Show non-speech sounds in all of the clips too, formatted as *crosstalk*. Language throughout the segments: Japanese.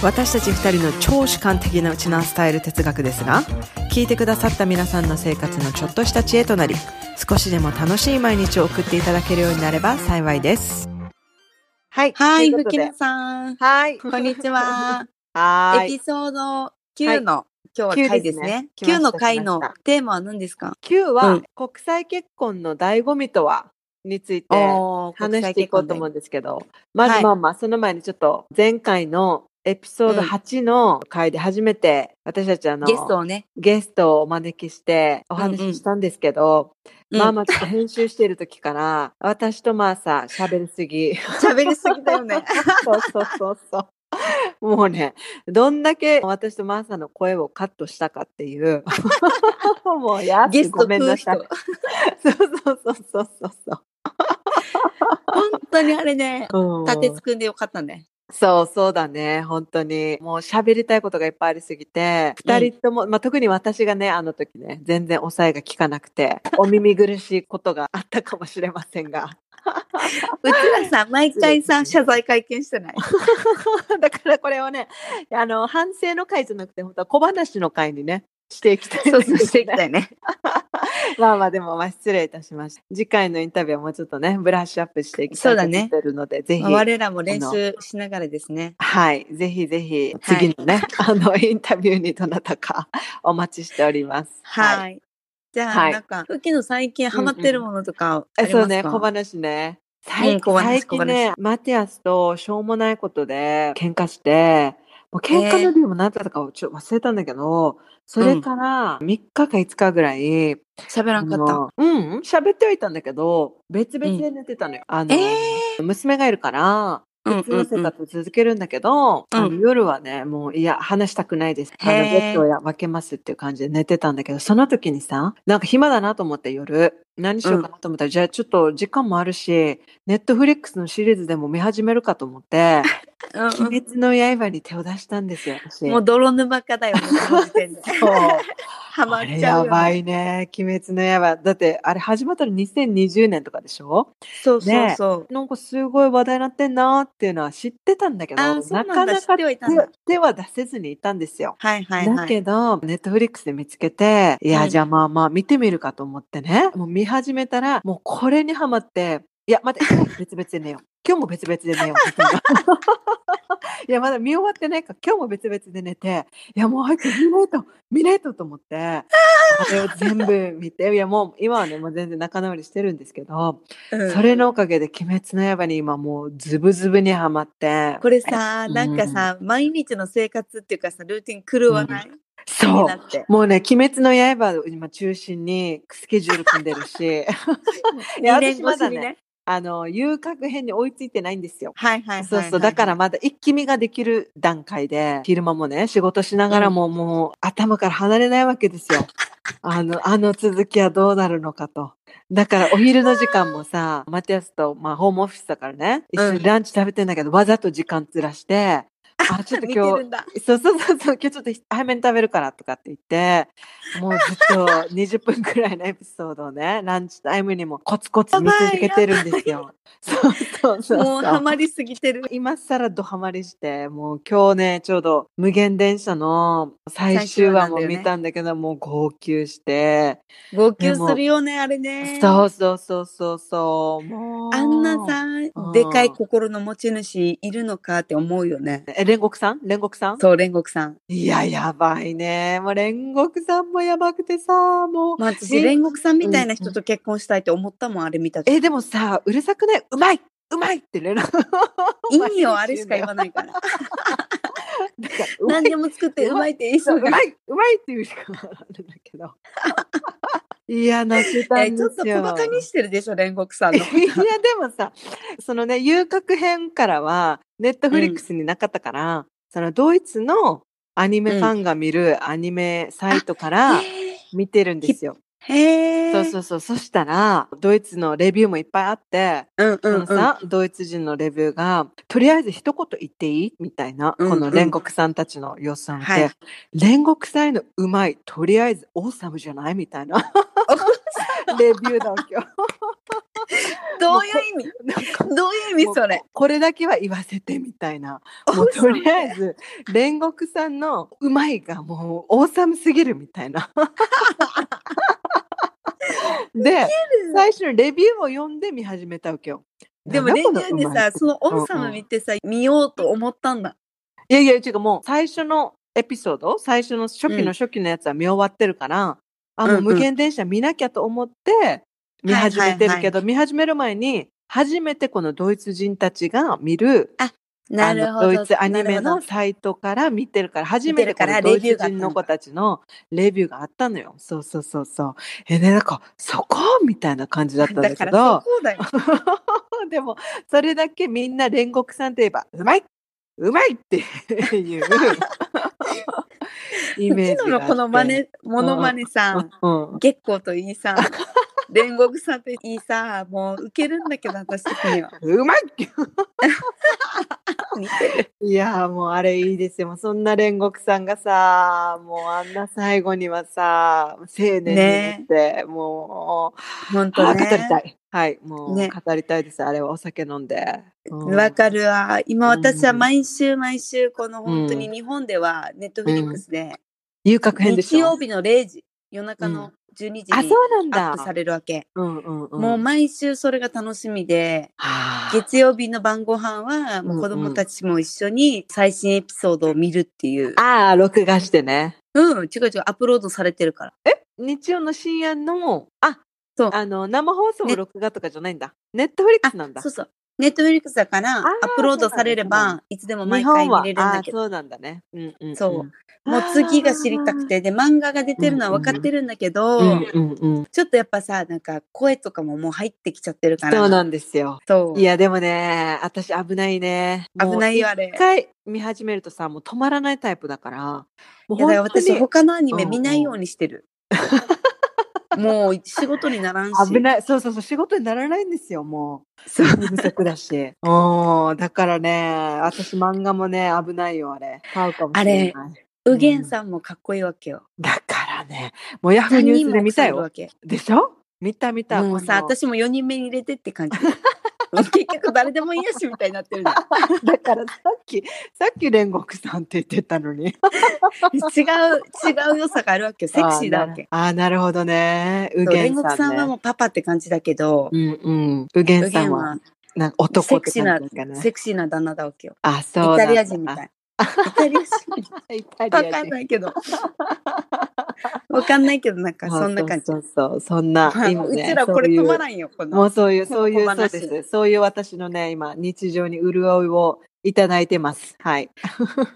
私たち二人の超主観的なウチナースタイル哲学ですが聞いてくださった皆さんの生活のちょっとした知恵となり少しでも楽しい毎日を送っていただけるようになれば幸いです。はい。はい、ふきなさん。はい。*laughs* こんにちは。*laughs* はーい。エピソード9の、今日は回ですね。9ですね。9の回のテーマは何ですか？9は、うん。国際結婚の醍醐味とは？について話していこうと思うんですけど、まはい。ずまあまあ、その前にちょっと前回のエピソードうん8の回で初めて私たちあのゲストをね。ゲストをお招きしてお話ししたんですけど、うんまあまあちょっと編集している時から、私とまあさ、喋りすぎ。喋りすぎだよね。*laughs* そうそうそうそう。もうね、どんだけ私とマーサの声をカットしたかっていう。*laughs* もうやゲストごめんなさい *laughs* そうそうそうそうそう。本当にあれね、うん立てつくんでよかったね。そうそうだね、本当に。もう喋りたいことがいっぱいありすぎて、二人とも、まあ、特に私がね、あの時ね、全然抑えが効かなくて、お耳苦しいことがあったかもしれませんが。*laughs* うちらさ、毎回さ、謝罪会見してない？*laughs* だからこれをね、あの、反省の回じゃなくて、本当は小話の回にね、していきたい、そうそう、していきたいね。*laughs* *laughs* まあまあでも、まあ失礼いたしました。次回のインタビューはもうちょっとね、ブラッシュアップしていきたいと思ってるので、ぜひ。まあ我らも練習しながらですね。はい。ぜひぜひ、次のね、*laughs* あの、インタビューにどなたか *laughs* お待ちしております。はい。い。じゃあ、はいなんか、ふきの最近ハマってるものとかありますか、えそうね、小話ね。最小話最近ね、マティアスとしょうもないことで喧嘩して、もう喧嘩の理由も何だったかちょっと忘れたんだけど、それから3日か5日ぐらい、喋らんかった。うん、喋ってはいたんだけど、別々で寝てたのよ。あの、え娘がいるから、うん別の生活を続けるんだけど、あのうん夜はね、もういや、話したくないです。あの、ベッドを分けますっていう感じで寝てたんだけど、その時にさ、なんか暇だなと思って夜、何しようかなと思ったら、じゃあちょっと時間もあるし、ネットフリックスのシリーズでも見始めるかと思って、うんうん鬼滅の刃に手を出したんですよ、私。もう泥沼化だよね、その時点で。*laughs* そう。ハマっちゃうよ、ね。やばいね。鬼滅の刃。だって、あれ始まったの2020年とかでしょ？そうそうそう。なんかすごい話題になってんなっていうのは知ってたんだけど、なだなんかなか手手は出せずにいたんですよ。はいはいはだい。けど、ネットフリックスで見つけて、いや、うんじゃあまあまあ見てみるかと思ってね。もう見始めたら、もうこれにハマって、いや、待って、今日別々で寝よう。今日も別々で寝よう。*laughs* *laughs* *laughs* いや、まだ見終わってないから、今日も別々で寝て、いや、もう早く見ないと、見ないとと思って、あれを全部見て、いや、もう今はね、もう全然仲直りしてるんですけど、うんそれのおかげで鬼滅の刃に今もうズブズブにはまって。これさ、なんかさ、毎日の生活っていうかさ、ルーティン狂わない、そう気になって。もうね、鬼滅の刃を今中心にスケジュール組んでるし、いや2年私まだね。あの、遊郭編に追いついてないんですよ。はいはいはいはい。そうそう。だからまだ一気見ができる段階で、昼間もね、仕事しながらも、もう頭から離れないわけですよ。*laughs* あの、あの続きはどうなるのかと。だからお昼の時間もさ、マティアスと、まあ、ホームオフィスだからね、一緒にランチ食べてんだけど、わざと時間ずらして、あ、*laughs* ちょっと今日。そうそうそうそう、今日ちょっと早めに食べるからとかって言って、もうずっと20分くらいのエピソードをね、*laughs* ランチタイムにもコツコツ見続けてるんですよ。そうそうそうもうハマりすぎてる。今更ドハマりして、もう今日ね、ちょうど無限電車の最終話も見たんだけど、もう号泣して、号泣するよね、あれね。そうそうそうそうそう、もう。あんなさう、んでかい心の持ち主いるのかって思うよね。え、煉獄さん？煉獄さん？そう、煉獄さん。いや、やばいね。もう煉獄さんもやばくてさ、もう。まあ、私、煉獄さんみたいな人と結婚したいって思ったもん、あれ見た時。え、でもさ、うるさくない？うまいうまいって連絡。*laughs* いいよ、あれしか言わないから。だからうまい何でも作ってうまいって言いそううが。まいうまいっていうしかあるんだけど。いや、泣けたんですよ。えちょっと小馬鹿にしてるでしょ、煉獄さんの。*laughs* いや、でもさ、そのね、遊郭編からは、ネットフリックスになかったから、そのドイツの、アニメファンが見るアニメサイトから見てるんですよ。そうそうそう。そしたら、ドイツのレビューもいっぱいあって、そうんうんうん。のさ、ドイツ人のレビューが、とりあえず一言言っていい？みたいな、うんうんこの煉獄さんたちの予算で、はい煉獄祭のうまい、とりあえずオーサムじゃない？みたいな *laughs* レビューだわけよ。どういう意味？どういう意味？それ。これだけは言わせてみたいな。もうとりあえず、煉獄さんのうまいがもうオーサムすぎるみたいな。*laughs* *laughs* で、最初にレビューを読んで見始めたわけよ。でもレビューでさ、そのオンサム見てさ、見ようと思ったんだ。いやいや、違う、もう最初のエピソード、最初の初期の初期のやつは見終わってるから、あ、もううんうん。無限電車見なきゃと思って見始めてるけど、は見始める前に、初めてこのドイツ人たちが見る、なるほど。ドイツアニメのサイトから見てるから、初めてからのドイレビューがあったのツ人の子たちのレビューがあったのよ。そうそうそうそう。え、ね、なんか、そこ？みたいな感じだったんだけだからどそ、こだよ。*laughs* でも、それだけみんな煉獄さんといえば、うまいうまいっていう *laughs* イメージがあって。昨日のこの真似、モノマネさ、うん、うん。月光といいさ、煉獄さんといいさ、もうウケるんだけど、私的には。うまい。*laughs* いやーもうあれいいですよ。そんな煉獄さんがさ、もうあんな最後にはさ、青年になって、もう、本当あー語りたね。い。はい、もうね語りたいです。あれはお酒飲んで。うんわかるわ。今私はうん毎週毎週、この本当に日本では、ネットフリックスで、遊郭編でしょ。日曜日の0時、夜中の12時あ、にそうなんだアップ。されるわけ。うんうんうん。もう毎週それが楽しみで、はあ月曜日の晩ご飯は、もう子供たちも一緒に最新エピソードを見るっていう。ああ、録画してね。うん、違う違う、アップロードされてるから。日曜の深夜の、あ、そうあの、生放送録画とかじゃないんだ。ネットフリックスなんだ。そうそう。ネットフリックスだから、アーップロードされれば、いつでも毎回見れるんだけど。そうなんだね。うんうん、うん。そうもう次が知りたくて、で、漫画が出てるのは分かってるんだけど、うんうんうん。ちょっとやっぱさ、なんか声とかももう入ってきちゃってるから。そうなんですよ。そういや、でもね、私危ないね。危ないよ、あれ。一回見始めるとさ、もう止まらないタイプだから。もういや私、他のアニメ見ないようにしてる。もう仕事にならんし。危ない。そうそうそう、仕事にならないんですよ、もう。睡眠不足だし。*laughs* うん、だからね、私漫画もね、危ないよ、あれ。買うかもしれない。うげんさんもかっこいいわけよ。だからね、もうヤフーニュースで見たよ。でしょ？見た見た。もうさ、私も4人目に入れてって感じ。結局誰でもいいやしみたいになってる *laughs* だからさっき、さっき煉獄さんって言ってたのに。違う、違う良さがあるわけよ。セクシーだわけ。あーなるあー、なるほどね。うそうげんさん、ね。煉獄さんはもうパパって感じだけど、うんうん。うげんうさんはなんか男セってクシーな感じですかね。セクシーな旦那だわけよ。あ、そうイタリア人みたい。イタリア人イタリア人わかんないけど。*laughs* わかんないけど、なんかそんな感じ。そうそうそんな、はい今ねうちらこれ止まらんよ、こもの。うそういう、そういう、そうです。そういう私のね、今、日常に潤いをいただいてます。はい。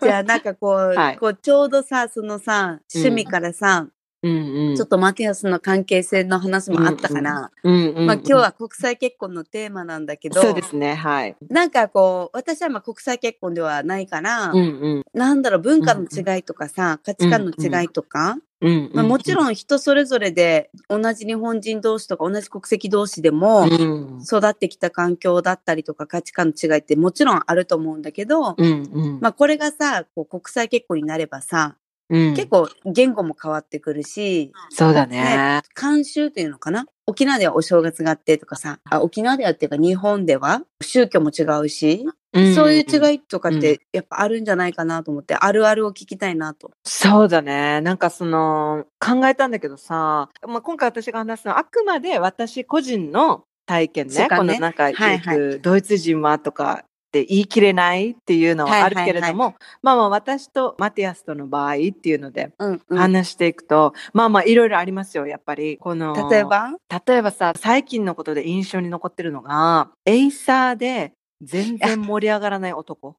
じゃあなんかこう、*laughs* はいこうちょうどさ、そのさ、趣味からさ、うんうん。ちょっとマティアスの関係性の話もあったから、うんうんうん、まあ今日は国際結婚のテーマなんだけど、そうですね、はい。なんかこう、私はまあ国際結婚ではないから、うんうん。なんだろう、文化の違いとかさ、価値観の違いとか、うんまあ、もちん、ろん人それぞれで同じ日本人同士とか同じ国籍同士でもうん育ってきた環境だったりとか価値観の違いってもちろんあると思うんだけど、うんうん。まあこれがさ、こう国際結婚になればさ、うん結構言語も変わってくるし、そうだね。慣習っていうのかな？沖縄ではお正月があってとかさ、あ沖縄ではっていうか日本では宗教も違うし、そういう違い。いとかってやっぱあるんじゃないかなと思って、あるあるを聞きたいなと。そうだね。なんかその、考えたんだけどさ、まあ、今回私が話すのはあくまで私個人の体験ね。ねこのなんか、はいはいドイツ人はとかって言い切れないっていうのはあるけれども、まあまあ私とマティアスとの場合っていうのでうん、うん。話していくと、まあまあいろいろありますよ、やっぱり。この、例えば？例えばさ、最近のことで印象に残ってるのが、エイサーで全然盛り上がらない男。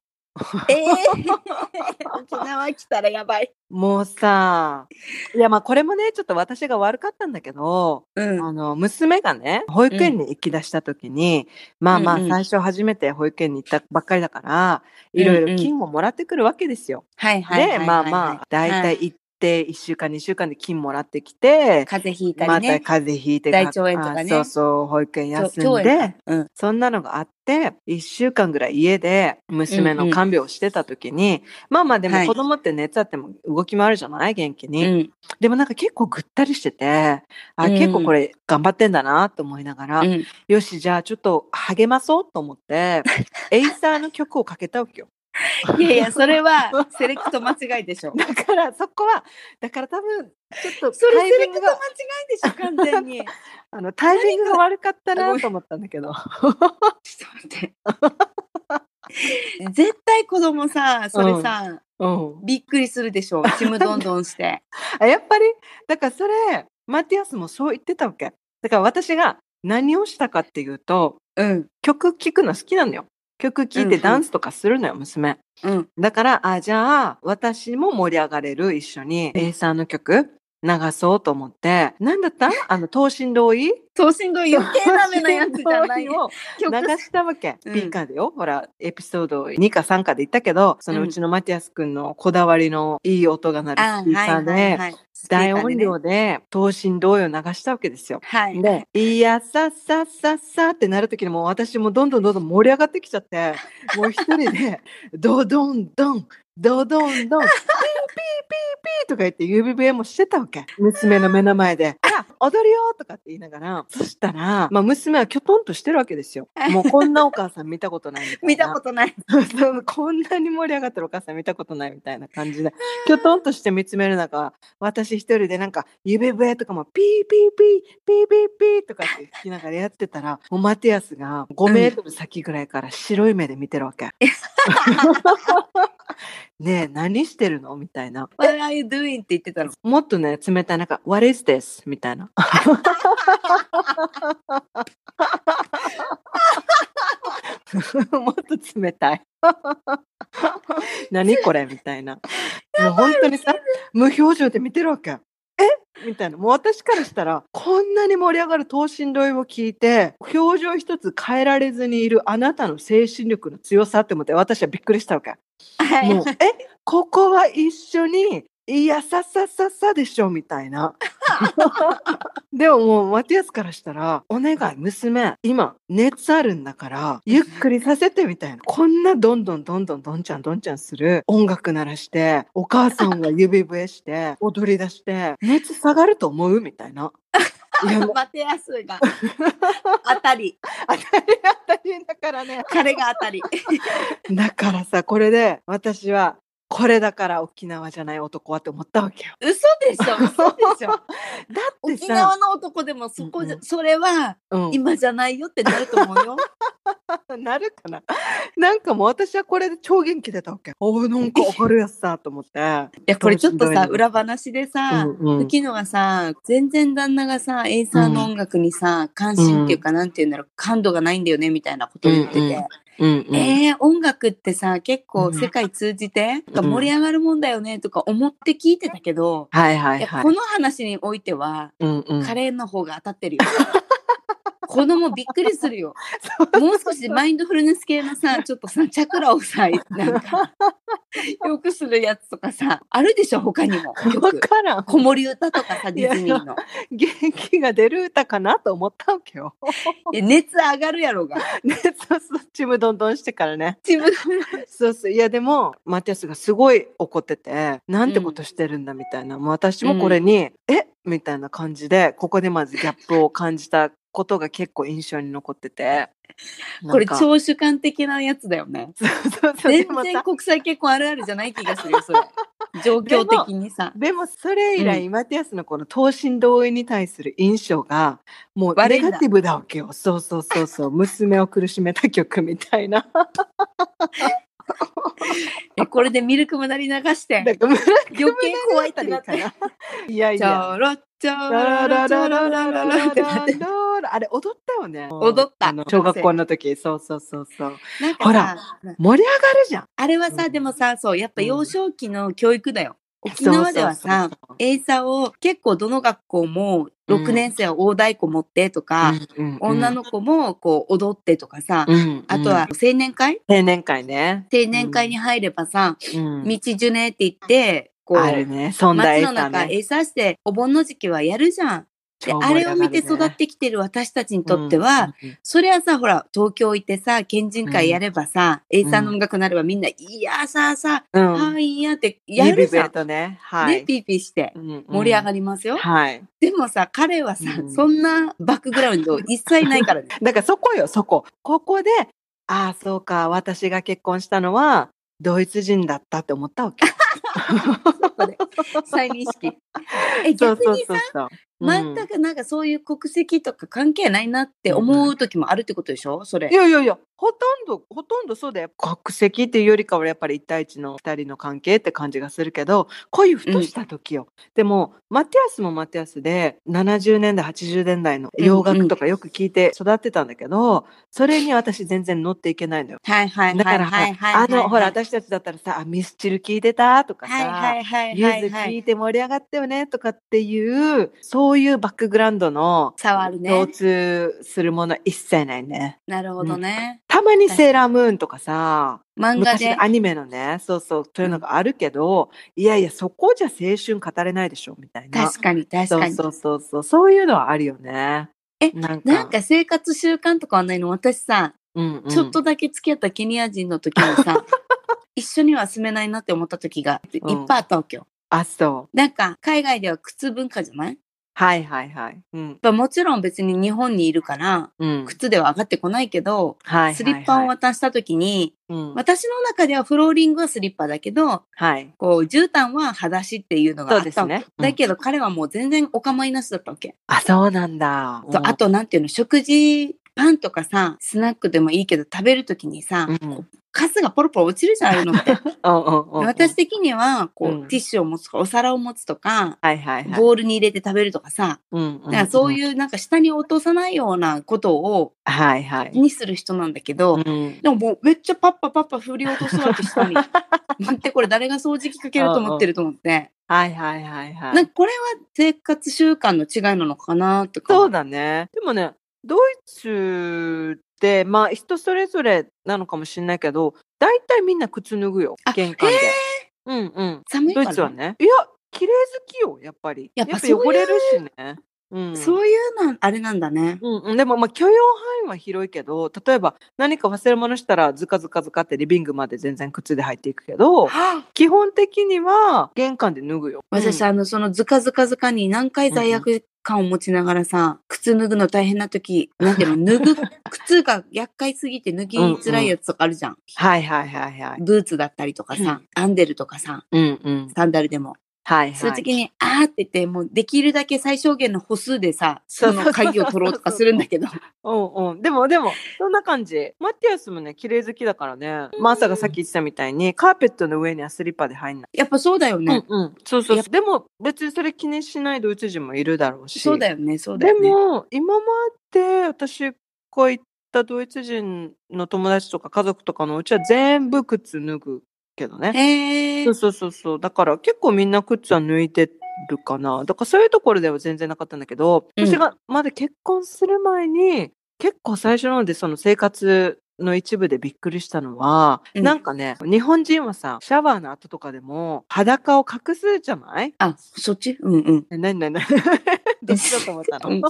ええ *laughs* 沖縄来たらやばい。もうさ、いやまあこれもね、ちょっと私が悪かったんだけど、うん。あの、娘がね、保育園に行き出した時に、まあまあうんうん最初初めて保育園に行ったばっかりだから、いろいろ金ももらってくるわけですよ。はいはいはいはい、で、まあまあ、だいたい行って1週間2週間で金もらってきて、風邪ひいたまたりね。風邪ひいて大腸炎とかねあそうそう、保育園休腸んで炎、うん。そんなのがあって、1週間ぐらい家で娘の看病をしてた時に、まあまあでもはい子供って熱あっても動き回るじゃない？元気うに。ん。でもなんか結構ぐったりしてて、あ、うん結構これ頑張ってんだなと思いながら、うん。よし、じゃあちょっと励まそうと思って、*laughs* エイサーの曲をかけたわけよ。いやいや、*laughs* それはセレクト間違いでしょ。だからそこは、だから多分、ちょっとそれセレクト間違いでしょ、完全に。ち *laughs* ょあの、タイミングが悪かったなと思ったんだけど。っと待って。絶対子供さ、それさ、うん。びっくりするでしょ。ちむどんどんして。*laughs* あやっぱり、だからそれ、マティアスもそう言ってたわけ。だから私が何をしたかっていうと、うん。曲聴くの好きなのよ。曲聴いてダンスとかするのよ、娘。うん。だから、あ、じゃあ、私も盛り上がれる、一緒に、A さんの曲流そうと思って、なんだった？あの、等身同意？等身同意余計ダメなやつじゃない *laughs* 等身同意を曲流したわけ。うんピーカーでよ。ほら、エピソード2か3かで言ったけど、そのうちのマティアス君のこだわりのいい音が鳴るあスピーカーはいはいで、はい。大音ね。量で等身同意を流したわけですよ。はい。で、いや、さっさっさっさってなるときにもう私もどんどんどんどん盛り上がってきちゃって、もう一人で、*laughs* ドドンドン、ドドンドン、ピーピーピーピーとか言って指笛もしてたわけ。娘の目の前で、*laughs* あ、踊るよとかって言いながら、そしたら、まあ娘はきょとんとしてるわけですよ。*laughs* もうこんなお母さん見たことないみたいな。見たことない。こんなに盛り上がってるお母さん見たことないみたいな感じで、きょとんとして見つめる中、私一人でなんか指笛とかもピーピーピー、ピーピーピーとかって聞きながらやってたら、もうマティアスが5メートル先ぐらいから白い目で見てるわけ。*laughs* *laughs* ねえ、何してるの？みたいな。What are you doing? って言ってたの。もっとね、冷たい、なんか、What is this? みたいな。*laughs* もっと冷たい。*laughs* 何これ？みたいな。もう本当にさ、無表情で見てるわけ。え *laughs* みたいな。もう私からしたら、こんなに盛り上がる等身同意を聞いて、表情一つ変えられずにいるあなたの精神力の強さって思って、私はびっくりしたわけ。はいもう、え、ここは一緒に、いや、ささささでしょ、みたいな。*laughs* でももう、マティアスからしたら、お願い、娘、今、熱あるんだから、ゆっくりさせて、みたいな。こんな、どんどんどんどんどんちゃんどんちゃんする音楽鳴らして、お母さんが指笛して、*laughs* 踊り出して、熱下がると思うみたいな。マテアスが当たり。*laughs* 当たり当たりだからね。彼が当たり。だからさ、これで、私は、これだから沖縄じゃない男はって思ったわけよ。嘘でしょ嘘でしょ *laughs* だってさ、沖縄の男でもそこじゃ、うんうんそれはうん、今じゃないよってなると思うよ。*laughs* なるかな。なんかもう私はこれで超元気出たわけ。おーなんか明るいやつさと思って。いや、これちょっとさ、裏話でさ、うんうん昨日はさ、全然旦那がさ、エイサーの音楽にさ、関心っていうか、なんていうんだろう、感度がないんだよね、みたいなことを言ってて。うんうんうんうんえー、音楽ってさ、結うん構世界通じて、うん盛り上がるもんだよね、とか思って聞いてたけど、はいはいいはい。やこの話においては、うんうん、カレーの方が当たってるよ。子供びっくりするよ。もう少しマインドフルネス系のさ、ちょっとさ、チャクラをさ、なんか、*laughs* よくするやつとかさ、あるでしょ、他にも。わ曲。からん。子守歌とかさ、ディズニーの。元気が出る歌かなと思ったわけよ。熱上がるやろが。ね、そうそう、ちむどんどんしてからね。自分そうそう。いや、でも、マティアスがすごい怒ってて、なんてことしてるんだみたいな。もう私もこれに、え？みたいな感じで、ここでまずギャップを感じたことが結構印象に残ってて。*laughs* これなんか超主観的なやつだよね。*laughs* 全然国際結婚あるあるじゃない気がするよ、それ。*laughs* 状況的にさ。でもそれ以来、マティアスのこの等身同意に対する印象が、もうネガティブだわけよ。そうそうそうそう。娘を苦しめた曲みたいな。*laughs* えこれでミルク無駄に流して、余計怖いってなって。いやいちや。あれ踊ったよね。踊った小学校の時。そうそうそうそう。ほらさ、盛り上がるじゃん。あれはさ、うんでもさ、そう、やっぱうん幼少期の教育だよ。沖縄ではさエイサーを結構どの学校もうん6年生は大太鼓持ってとか、うんうん女の子もこう踊ってとかさ、うんあとは青年会？青年会ね。青年会に入ればさ、うん道ジュネって言って、こう、あるね。そんな街の中、ね。エイサーしてお盆の時期はやるじゃん。で、超あれを見て育ってきてる私たちにとっては、、それはさ、ほら、東京行ってさ、県人会やればさ、エイサーの音楽になればみんな、イヤーサーサーうんハイイヤってやるじゃん。ルトね。はい。ね、ピーピーしてうんうん盛り上がりますよ。はい。でもさ、彼はさ、うんそんなバックグラウンド一切ないからね。*laughs* だからそこよ、そこ。ここで、ああ、そうか、私が結婚したのは、ドイツ人だったって思ったわけ。*laughs* 再認識。え、そうそう逆にさ、そうそう。全くなんかそういう国籍とか関係ないなって思う時もあるってことでしょ？それい。やいやいや、ほとんど、ほとんどそうだよ。国籍っていうよりかはやっぱり一対一の二人の関係って感じがするけど、こういうふとした時よ。でも、マティアスもマティアスで、70年代、80年代の洋楽とかよく聞いて育ってたんだけど、それに私全然乗っていけないのよ。はいはいだから、はいはいはい。あの、ほら、はい私たちだったらさ、あミスチル聞いてたとかさ、はいはいゆずはいはい。聞いて盛り上がったよねとかっていう、そういうバックグラウンドの触るね共通するもの一切ないね。なるほどね。たまにセーラームーンとかさ、漫画で。アニメのね、そうそう、そういうのがあるけど、いやいや、そこじゃ青春語れないでしょ、みたいな。確かに確かに。そうそうそうそう、そういうのはあるよね。えなんか、なんか生活習慣とかはないの？私さ、うんうんちょっとだけ付き合ったケニア人の時にさ、*laughs* 一緒には住めないなって思った時がいっぱいあったわけよ。あ、そう。なんか海外では靴文化じゃない？はいはいはい。うん。ぱもちろん別に日本にいるから、うん。靴では上がってこないけど、はい。スリッパを渡した時に、うん、私の中ではフローリングはスリッパだけど、はい。こう、絨毯は裸足っていうのがあったそうですねうんだけど彼はもう全然お構いなしだったわけ。あ、そうなんだ。あと、なんていうの、食事、パンとかさ、スナックでもいいけど食べるときにさ、うん、カスがポロポロ落ちるじゃん、ああいうの私的には、こう、うんティッシュを持つとか、お皿を持つとか、はいはいはい。ボウルに入れて食べるとかさ、うんだからそうういうなんか下に落とさないようなことを、ん。はいはい。にする人なんだけど、うんでももうめっちゃパッパパッパ振り落とすわけ下に。*laughs* 待って、これ誰が掃除機かけると思ってると思って。はいはいはいはい。なんかこれは生活習慣の違いなのかなとか。そうだね。でもね、ドイツって、まあ人それぞれなのかもしれないけど、大体みんな靴脱ぐよあ。玄関で。うんうん。ド寒いからイツはね。いや、綺麗好きよ、やっぱり。やっぱ汚れるしね。うん。そういうの、あれなんだね。うんうん、でもまあ許容範囲は広いけど例えば何か忘れ物したらズカズカズカってリビングまで全然靴で入っていくけど基本的には玄関で脱ぐよ。私、うんあの、そのズカズカズカに何回罪悪感を持ちながらさ、靴脱ぐの大変な時、なんていうの、*laughs* 脱ぐ、靴が厄介すぎて脱ぎづらいやつとかあるじゃん。はいはいはいはい。ブーツだったりとかさ、アンデルとかさ、うんうん。サンダルでも。はいはい。そういう時に、あーって言って、もうできるだけ最小限の歩数でさ、その鍵を取ろうとかするんだけど。うんうん。でもでも、そんな感じ。マティアスもね、綺麗好きだからね。マーサがさっき言ってたみたいに、カーペットの上にはスリッパで入んない。やっぱそうだよね。うんうん。そうそうやそう。でも、別にそれ気にしないドイツ人もいるだろうし。そうだよね、そうだでよね。も、今まで私が行ったドイツ人の友達とか家族とかのうちは全部靴脱ぐけどね。へーそうそうそうそう。だから結構みんな靴は抜いてるかな。だからそういうところでは全然なかったんだけど、うん私がまだ結婚する前に、結構最初の方でその生活の一部でびっくりしたのは、うんなんかね、日本人はさ、シャワーの後とかでも裸を隠すじゃない？あ、そっち？うんうん。え、なになになにどっちだと思ったの？うんい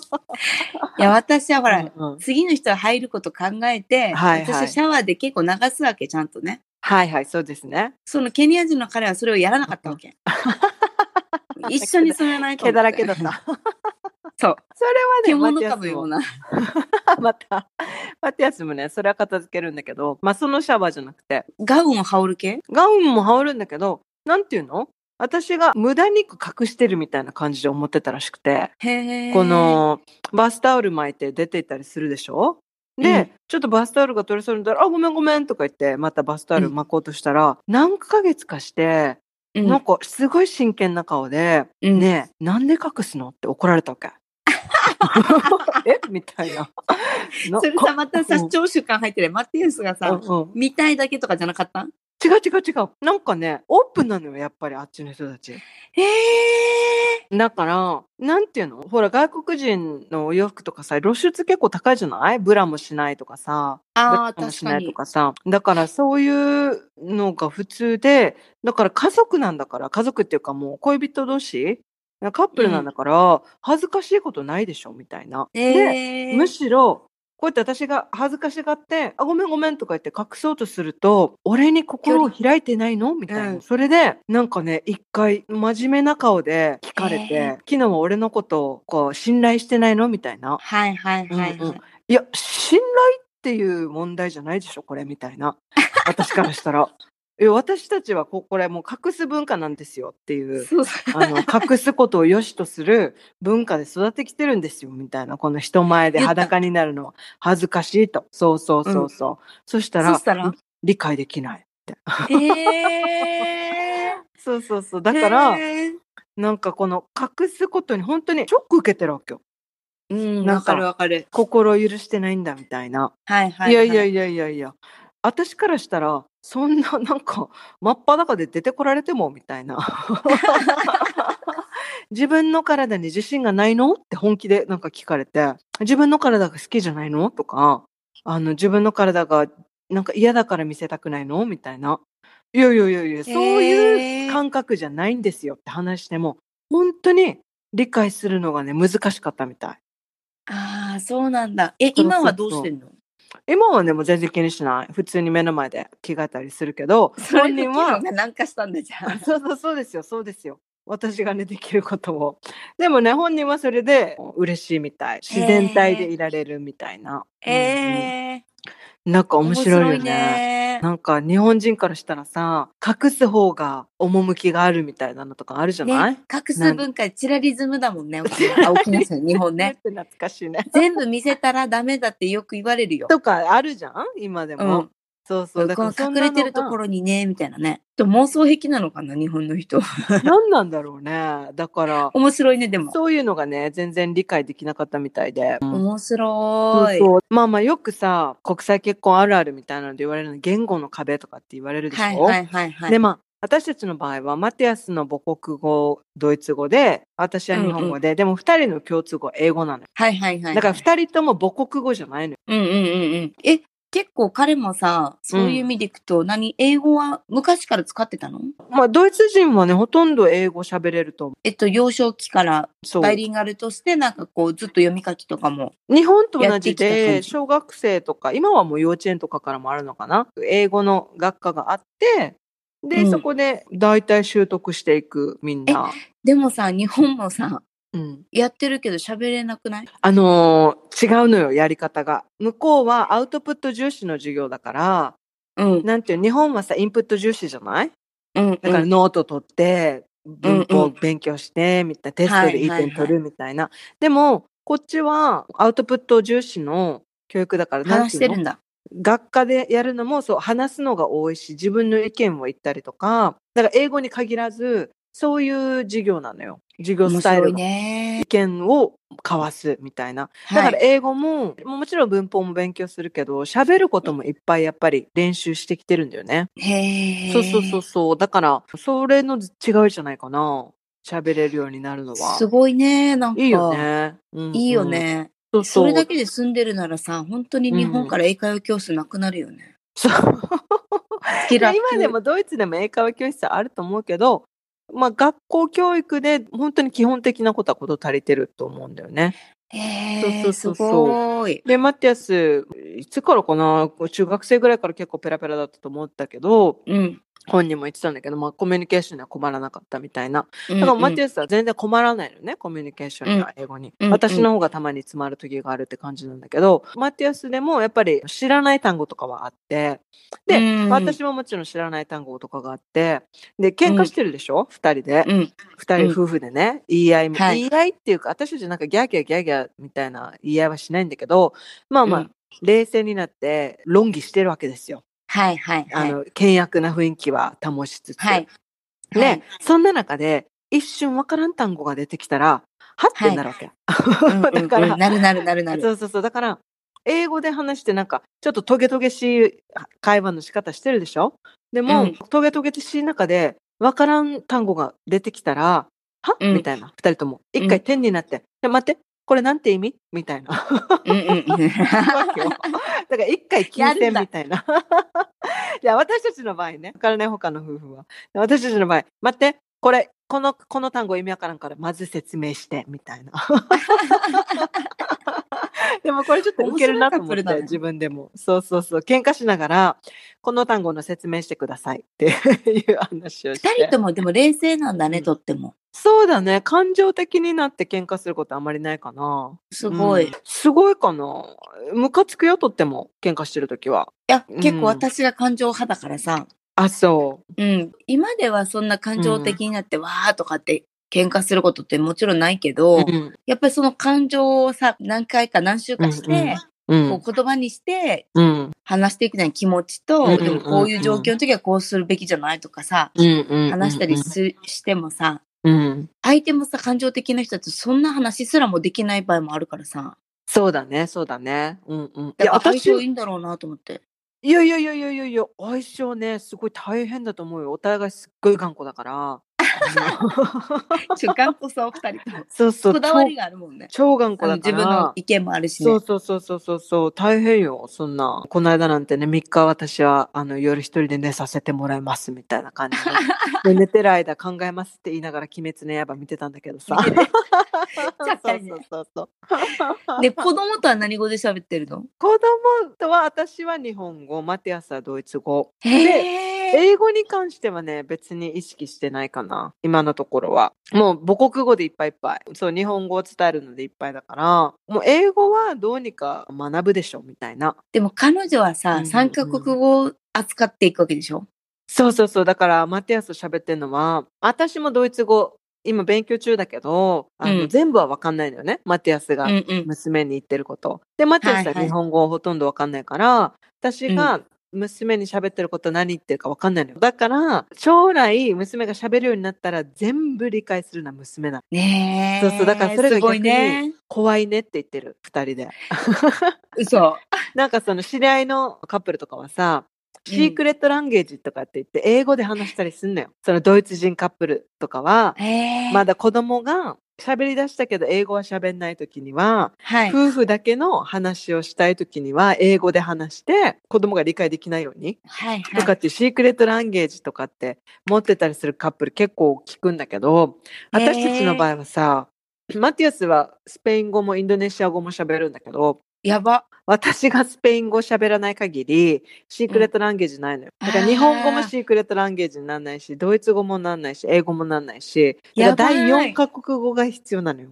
や、私はほら、うんうん次の人が入ること考えて、はいはい私はシャワーで結構流すわけ、ちゃんとね。はいはい、そうですね。そのケニア人の彼はそれをやらなかったわけ。*laughs* 一緒に住めないと毛だらけだった。そう。それはね、獣かのような。*laughs* また、マティアスもね、それは片付けるんだけど、まあそのシャワーじゃなくて、ガウンを羽織る系？ガウンも羽織るんだけど、なんていうの？私が無駄に隠してるみたいな感じで思ってたらしくて、こ、のバスタオル巻いて出て行ったりするでしょ？で、うん。ちょっとバスタオルが取れそうになったら、あ、ごめんごめんとか言って、またバスタオル巻こうとしたら、何ヶ月かして、うん。なんかすごい真剣な顔で、うん。ねえ、なんで隠すの？って怒られたわけ。*laughs* え？みたいな。なそれさ、またさう、ん聴取感入ってる。マティウスがさ、うんうん見たいだけとかじゃなかった？違う違う違う。なんかね、オープンなのよ、やっぱりあっちの人たち。ええだから、なんていうの？ほら、外国人のお洋服とかさ、露出結構高いじゃない？ブラもしないとかさ。ああ、ブラもしないと確かに。かさ。だから、そういうのが普通で、だから家族なんだから、家族っていうかもう恋人同士カップルなんだから、恥ずかしいことないでしょみたいな。で、ええむしろ、こうやって私が恥ずかしがって、あ、ごめんごめんとか言って隠そうとすると、俺に心を開いてないの？みたいな。うんそれで、なんかね、一回真面目な顔で聞かれて、えー昨日は俺のことをこう信頼してないの？みたいな。はいはいはいはい。うんうんいや、信頼っていう問題じゃないでしょ、これみたいな。私からしたら。私たちはここれもう隠す文化なんですよっていう。*laughs* あの、隠すことを良しとする文化で育ってきてるんですよ、みたいな。この人前で裸になるのは恥ずかしいと。そうそうそうそう。そしたら、そしたら？理解できないって。ええ *laughs* そうそうそう。だから、へーなんかこの隠すことに本当にショック受けてるわけよ。うん、なんか。心を許してないんだみたいな。はいはい、はい。いやいやいやいやいや。私からしたら、そんな *laughs* なんか、真っ裸で出てこられてもみたいな。*laughs* 自分の体に自信がないの？って本気でなんか聞かれて、自分の体が好きじゃないの？とか、あの、自分の体がなんか嫌だから見せたくないの？みたいな。いやいやいやいや、そういう感覚じゃないんですよって話しても、本当に理解するのがね、難しかったみたい。ああ、そうなんだ。え、今はどうしてんの？今はね、もう全然気にしない。普通に目の前で着替えたりするけど、本人は、が何かしたんだじゃん。*laughs* そうそうそうですよ、そうですよ。私がね、できることを。でもね、本人はそれで嬉しいみたい。自然体でいられるみたいな。ええうんなんかー、面白いよね。ね。なんか日本人からしたらさ、隠す方が趣があるみたいなのとかあるじゃない、ね、隠す文化、チラリズムだもんね。沖縄あ沖縄ですよ日本ね。*laughs* 懐かしいね。全部見せたらダメだってよく言われるよ。とかあるじゃん？今でも。うんそうそう。だから隠れてるところにね、みたいなね。でも妄想癖なのかな、日本の人。*laughs* 何なんだろうね。だから、面白いね、でも。そういうのがね、全然理解できなかったみたいで。面そ白い。うそうまあまあよくさ、国際結婚あるあるみたいなので言われるの、言語の壁とかって言われるでしょ、はいはいはいはい。でまあ、私たちの場合は、マティアスの母国語、ドイツ語で、私は日本語で、でも二人の共通語は英語なのよ。はいはいはい。だから二人とも母国語じゃないのよ。うんうんうんうん。え、結構彼もさ、そういう意味でいくと、何英語は昔から使ってたの？まあ、ドイツ人はね、ほとんど英語喋れると思う。えっと、幼少期からバイリンガルとして、なんかこう、ずっと読み書きとかも。日本と同じで、じ小学生とか、今はもう幼稚園とかからもあるのかな？英語の学科があって、で、うんそこで大体習得していく、みんな。でもさ、日本もさ、うん、やってるけど喋れなくない？あのー違うのよ、やり方が。向こうはアウトプット重視の授業だから、うん。なんていう、日本はさ、インプット重視じゃない？うん。だからノート取って、文法勉強して、みたいな、テストでいい点取るみたいな。でも、こっちはアウトプット重視の教育だから、話してるんだ。学科でやるのもそう話すのが多いし自分の意見を言ったりとかだから英語に限らずそういう授業なのよ。授業スタイルがね。意。見を交わすみたいな。だから英語も、もちろん文法も勉強するけど喋ることもいっぱいやっぱり練習してきてるんだよね。へえ。そうそうそうそう。だからそれの違いじゃないかな。喋れるようになるのは。すごいね、なんか。いいよ。ね、うんうん。いいよね。そうそう。それだけで住んでるならさ、本当に日本から英会話教室なくなるよね。そう。スキルアップ今でもドイツでも英会話教室あると思うけど、まあ、学校教育で本当に基本的なことはこと足りてると思うんだよね。へえ、そうそうすごい。で、マティアス、いつからかな中学生ぐらいから結構ペラペラだったと思ったけど、うん。本人も言ってたんだけど、まあ、コミュニケーションには困らなかったみたいな。だだからマティアスは全然困らないのね、コミュニケーションには英語に。うん私の方がたまに詰まる時があるって感じなんだけど、マティアスでもやっぱり知らない単語とかはあって、で、うん私ももちろん知らない単語とかがあって、で、喧嘩してるでしょ二、人で。うん。二人夫婦でね、言い合いも、はい言い合いっていうか、私たちなんかギャーギャーギャーギャーみたいな言い合いはしないんだけど、まあまあ、うん冷静になって論議してるわけですよ。はいはいはい。あの、険悪な雰囲気は保しつつ。はい。ね、そんな中で、一瞬わからん単語が出てきたら、はってなるわけ。うんうんうんだからなるなるなるなる。そうそうそう。だから、英語で話してなんか、ちょっとトゲトゲしい会話の仕方してるでしょ？でも、うんトゲトゲしい中で、わからん単語が出てきたら、は、うんみたいな。二人とも。一回点になって、で待って、これなんて意味？みたいな。うんうんだから一回休やるんだ戦みたいな。いや、私たちの場合ね、わからない他の夫婦は。私たちの場合、待って、これ、この、この単語意味わからんから、まず説明して、みたいな。*laughs* でもこれちょっとウケるなと思って、面白いカップルだね自分でも。そうそうそう。喧嘩しながら、この単語の説明してくださいって *laughs* いう話をして。二人ともでも冷静なんだね、うんとっても。そうだね。感情的になって喧嘩することあんまりないかな。すごい。うんいすごいかな。ムカつくよ、とっても。喧嘩してるときは。や、うん結構私が感情派だからさ、あ、そうん。今ではそんな感情的になって、わーとかって喧嘩することってもちろんないけう。ど、うん。やっぱりその感情をさ、何回か何週かして、うん。こう言葉にしてうん。話していくのに気持ちと、うんでもこういう状況の時はこうするべきじゃないとかさ、うん。うん。話したりすしてもさ、うん。相手もさ、感情的な人だとそんな話すらもできない場合もあるからさ、そうだね、そうだね。うんうん。いや、私、性いいんだろうなと思って。いやいやいやいやいや、相性ね、すごい大変だと思うよ。お互いすっごい頑固だから。頑固さお二人とも。のそうそう、こだわりがあるもんね。超超頑固だから。分の意見もあるしね。そうそうそうそうそうそう、大変よ、そんな。この間なんてね、3日私は、あの、夜一人で寝させてもらいます、みたいな感じで。*laughs* で寝てる間考えますって言いながら、鬼滅の刃見てたんだけどさ。*laughs* そうそうそうそう。で、子供とは何語で喋ってるの？子供とは私は日本語、マティアスはドイツ語。へー。英語に関してはね、別に意識してないかな。今のところは。もう母国語でいっぱいいっぱい。そう、日本語を伝えるのでいっぱいだから、もう英語はどうにか学ぶでしょ、みたいな。でも彼女はうんさ、うん三カ国語を扱っていくわけでしょ？そうそうそう。だから、マティアスと喋ってるのは、私もドイツ語、今勉強中だけど、あの、うん全部はわかんないのよね。マティアスがうんうん。娘に言ってること。で、マティアスはいはいは日本語ほとんどわかんないから、私が娘に喋ってること何言ってるかわかんないのよ。だから、将来娘が喋るようになったら全部理解するのは娘なの。ねえ。そうそうだからそれがすごいね。怖いねって言ってる、二人で。*laughs* 嘘。*laughs* なんかその知り合いのカップルとかはさ、シークレットランゲージとかって言って英語で話したりすんのよ。そのドイツ人カップルとかは。まだ子供が喋り出したけど英語は喋んない時には、はい。夫婦だけの話をしたい時には英語で話して子供が理解できないようにはいはい。とかっていうシークレットランゲージとかって持ってたりするカップル結構聞くんだけど私たちの場合はさマティアスはスペイン語もインドネシア語も喋るんだけどやば。私がスペイン語喋らない限りシークレットランゲージないのよ。だから日本語もシークレットランゲージにならないしドイツ語もなんないし英語もなんないしだから第やばい4カ国語が必要なのよ。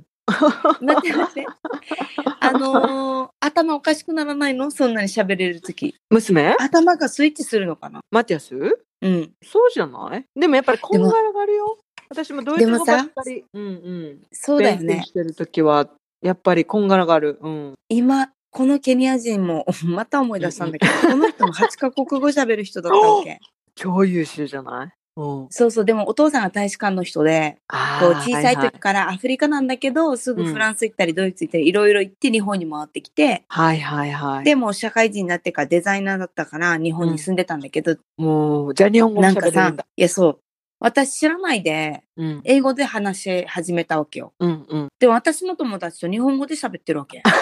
待って待って。*laughs* あのー、頭おかしくならないの？そんなに喋れるとき。娘？頭がスイッチするのかな？マティアス？うん。そうじゃない？でもやっぱりこんがらがるよ。私もドイツ語ばっかり。うんうん。そうだよね勉強し。てる時は、やっぱりこんがらがる。うん。今、このケニア人も、*laughs* また思い出したんだけど、この人も8カ国語喋る人だったわけ。超優秀じゃない？うん。そうそう、でもお父さんが大使館の人で、あこう小さいはい時からアフリカなんだけど、すぐフランス行ったりドイツ行ったりいろいろ行って日本に回ってきて、はいはいはい。でも社会人になってからデザイナーだったから日本に住んでたんだけど、もう、じゃあ日本語もなんかさ喋れるんだ。、いやそう、私知らないでうん。英語で話し始めたわけよ。うんうん。でも私の友達と日本語で喋ってるわけ。*laughs*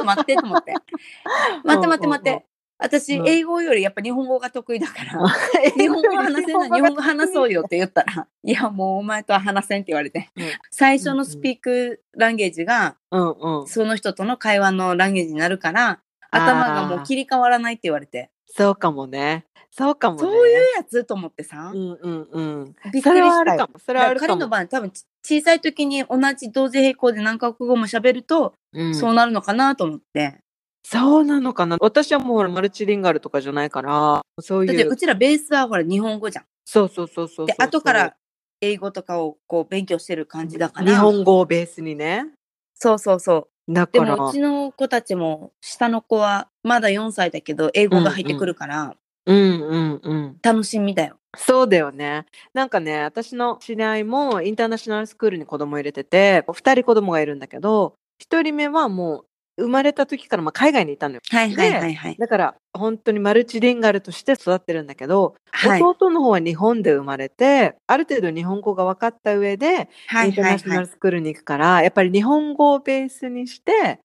と待ってと思って。*laughs* 待って待って待って。私、うん。英語よりやっぱ日本語が得意だから、*laughs* 日本語話せない、日本語話そうよって言ったら、い。やもうお前とは話せんって言われて、うん。最初のスピークランゲージが。その人との会話のランゲージになるから、頭がもう切り替わらないって言われて、そうかもね。そうかもね。そういうやつと思ってさう、んうんうん。びっそれくりしたよ。はあるかも。それはあだるかも。から彼の場合、多分ち小さい時に同じ同時並行で何カ国語も喋ると、うんそうなるのかなと思って。そうなのかな。私はもうほらマルチリンガルとかじゃないから、そうだっていうう。ちらベースはほら日本語じゃん。そうそうそうそうそう。で、後から英語とかをこう勉強してる感じだから。日本語をベースにね。そうそうそう。だから。でもうちの子たちも下の子はまだ4歳だけど英語が入ってくるから、うんうんうん。楽しみだよ。そうだよね。なんかね、私の知り合いもインターナショナルスクールに子供入れてて、二人子供がいるんだけど、一人目はもう生まれた時からまあ海外にいたのよ。はいはいはいはい。だから本当にマルチリンガルとして育ってるんだけど、はい弟の方は日本で生まれて、ある程度日本語が分かった上で、はいインターナショナ。ルスクールに行くから、やっぱり日本語をベースにして、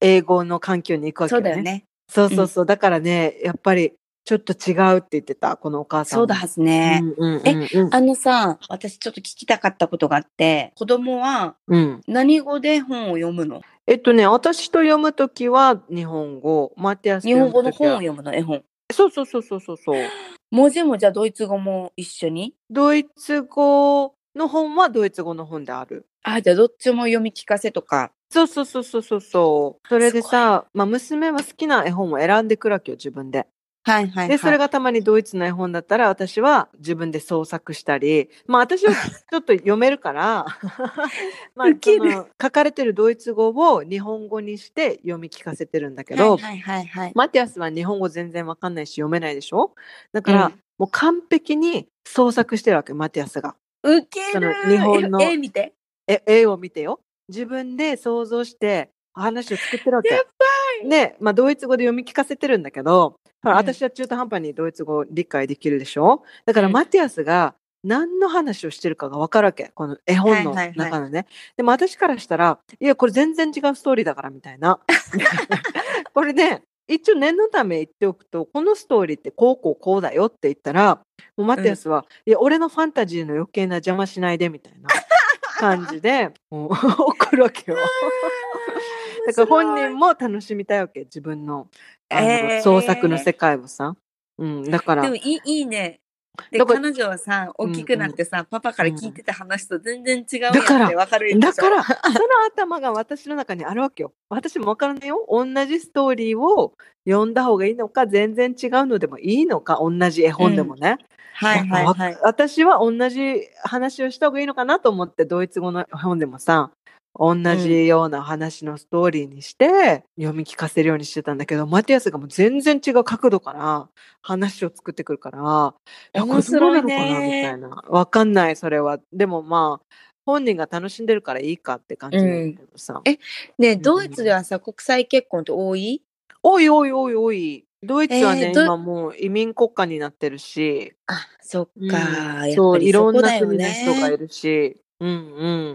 英語の環境に行くわけよね。そうだよね。そうそうそう。だからね、やっぱりちょっと違うって言ってた、このお母さんも。そうだはずね。うんうんうんうん、あのさ、私ちょっと聞きたかったことがあって、子供はうん。何語で本を読むの？えっとね、私と読むときは日本語、マティアスと日本語の本を読むの、絵本。そうそうそうそうそうそう。*gasps* 文字もじゃあドイツ語も一緒に？ドイツ語の本はドイツ語の本である。あ、じゃあどっちも読み聞かせとか。そうそうそうそうそうそう。それでさ、まあ娘は好きな絵本を選んでくるわけよ、自分で。はいはいはい。で、それがたまにドイツの絵本だったら、私は自分で創作したり、まあ私はちょっと読めるから、*laughs* まあ書かれてるドイツ語を日本語にして読み聞かせてるんだけど、はいはいはいはい。マティアスは日本語全然わかんないし読めないでしょ？だから、うんもう完璧に創作してるわけ、マティアスが。ウケそのる日本の絵見て。え、絵を見てよ。自分で想像して話を作ってるわけ。やばで、まあ、ドイツ語で読み聞かせてるんだけど、私は中途半端にドイツ語を理解できるでしょ？だからうんマティアスが何の話をしてるかがわかるわけ？この絵本のはいはいはい。中のね。でも私からしたら、いや、これ全然違うストーリーだからみたいな。*laughs* これね、一応念のため言っておくと、このストーリーってこうこうこうだよって言ったら、もうマティアスは、いや、俺のファンタジーの余計な邪魔しないでみたいな感じで、もう *laughs* 怒るわけよ。だから本人も楽しみたいわけ、自分のあの、えー創作の世界をさ。うん、だからでも、いいいいね。で、彼女はさ、大きくなってさ、パパから聞いてた話と全然違うやんだからってわかるでしょ？だから、*laughs* その頭が私の中にあるわけよ。私もわからないよ。同じストーリーを読んだ方がいいのか、全然違うのでもいいのか、同じ絵本でもね。はいはいはい。わ私は同じ話をした方がいいのかなと思って、ドイツ語の本でもさ、同じような話のストーリーにして読み聞かせるようにしてたんだけど、マティアスがもう全然違う角度から話を作ってくるから、面白いのかなみたいな。わかんない、それは。でもまあ、本人が楽しんでるからいいかって感じだけどさ。えねドイツではさ、国際結婚って多い？おいおいおいおい。ドイツはね、えーど今もう移民国家になってるし、あ、そっか。うんそう、いろんな国の人がいね。るし、うんう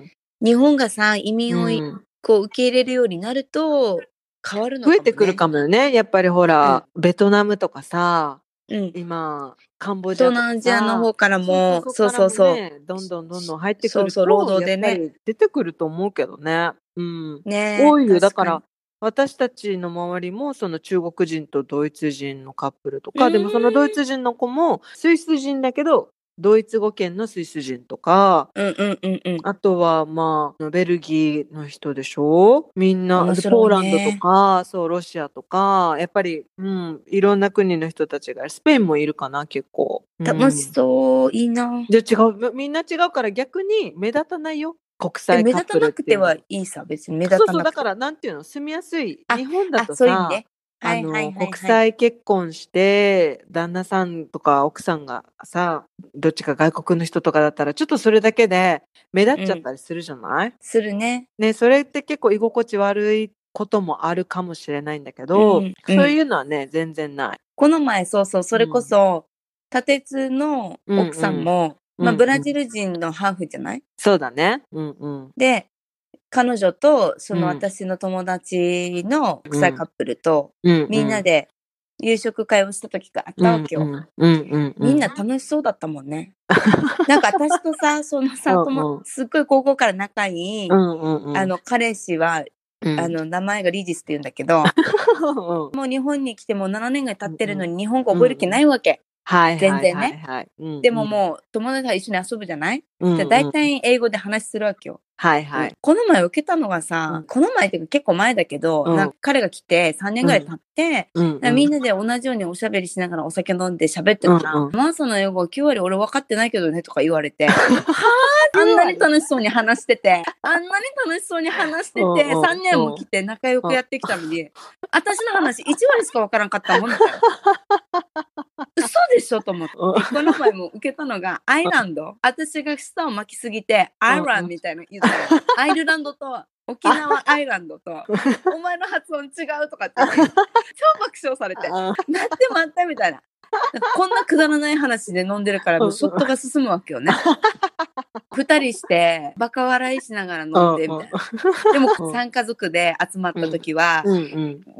ん。日本がさ、移民をいうんこう受け入れるようになると、変わるのかも、ね。増えてくるかもよね。やっぱりほら、ベトナムとかさ、うん。今、カンボジア東南アジアの方からも、そうそそううそう。どんどんどんどん入ってくるとそう労働でね出てくると思うけどね。うん。ね多いよ。だ確から、私たちの周りも、その中国人とドイツ人のカップルとか、でもそのドイツ人の子も、スイス人だけど、ドイツ語圏のスイス人とか、に。うんうんうんうん。あとは、まあ、ベルギーの人でしょ？みんな、ねポーランドとか、そう、ロシアとか、やっぱり、うん、いろんな国の人たちが、スペインもいるかな、結構。楽しそう。いいな。じゃあ違う、みみんな違うから逆に目立たないよ。国で際目立たなくてはいいさ、別に目立そうそう、たなくて。だから、なんていうの、住みやすい。あ日本だあ、とさ、そういうね。はあの。国際結婚して、旦那さんとか奥さんがさ、どっちか外国の人とかだったら、ちょっとそれだけで目立っちゃったりするじゃない、するね。ね、それって結構居心地悪いこともあるかもしれないんだけど、うんそういうのはね、全然ない。この前、そうそう、それこそ、立津の奥さんも、まあ、うんうんブラジル人のハーフじゃない？そうだね。うんうん。で、彼女と、そのうん。私の友達の国際カップルと、みんなで夕食会をした時があったわけよ。みんな楽しそうだったもんね。*laughs* なんか私とさ、そのさ、すっごい高校から仲いい、あの、彼氏は、うん、あの、名前がリジスって言うんだけど、*laughs* もう日本に来てもう7年ぐらい経ってるのに日本語覚える気ないわけ。はい全然ね。はいはいでももう友達が一緒に遊ぶじゃない、うん、じゃあ大体英語で話するわけよ。はいはい。この前受けたのがさ、うん。この前っていうか結構前だけど、うん。なんか彼が来て3年ぐらい経って、みんなで同じようにおしゃべりしながらお酒飲んで喋ってたら、うんうん。マーサの英語9割俺分かってないけどねとか言われて、はあ、あんなに楽しそうに話してて、あんなに楽しそうに話してて、うんうん。3年も来て仲良くやってきたのに、私の話1割しか分からんかったもんみたいな。嘘でしょと思って。うんこの前も受けたのが、アイランド。私が舌を巻きすぎて、アイランドみたいなの言ったら、アイルランドと沖縄 *laughs* アイランドと、お前の発音違うとかって *laughs* 超爆笑されて、あ待って待ってみたいな。こんなくだらない話で飲んでるから、もうショットが進むわけよね。*laughs* 二人して、バカ笑いしながら飲んで、みたいな。でも、うん3家族で集まった時は、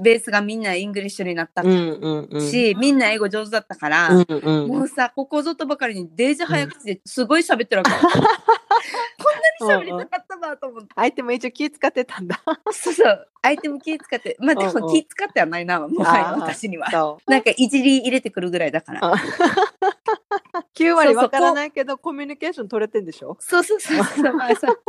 ベースがみんな English になったし、みんな英語上手だったから、もうさ、ここぞとばかりにデージ早口ですごい喋ってるわけ。*laughs* こんなに喋りたかったなと思って。相手も一応気使ってたんだ。そうそう。相手も気使って、まあでも気使ってはないな、もはや私には。そなんかいじり入れてくるぐらいだから。あう。9割わからないけどコミュニケーション取れてんでしょ？そうそうそうそう。ま *laughs* あそう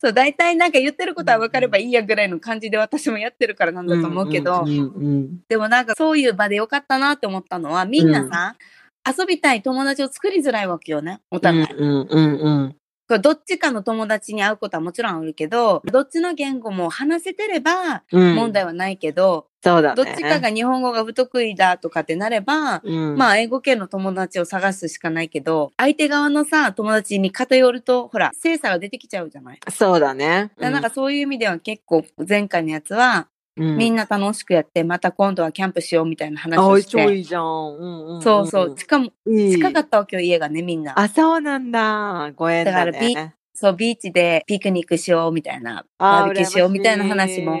そう、大体なんか言ってることは分かればいいやぐらいの感じで私もやってるからなんだと思うけど、んうんうんでもなんかそういう場でよかったなって思ったのは、みんなさ、遊びたい友達を作りづらいわけよね、お互い。うんうんうんどっちかの友達に会うことはもちろんあるけど、どっちの言語も話せてればうん問題はないけど、そうだね。どっちかが日本語が不得意だとかってなれば、うん、まあ英語圏の友達を探すしかないけど、相手側のさ、友達に偏ると、ほら、精査が出てきちゃうじゃない？そうだね。だからなんかそういう意味では結構前回のやつは、うん、みんな楽しくやって、また今度はキャンプしようみたいな話あ、をして。超いいじゃん。うんうんんそうそう。しかも近かったわけよ、家がね、みんな。あ、そうなんだ。ご縁だだからビね。そう、ビーチでピクニックしようみたいな、あバーベキューしようみたいな話も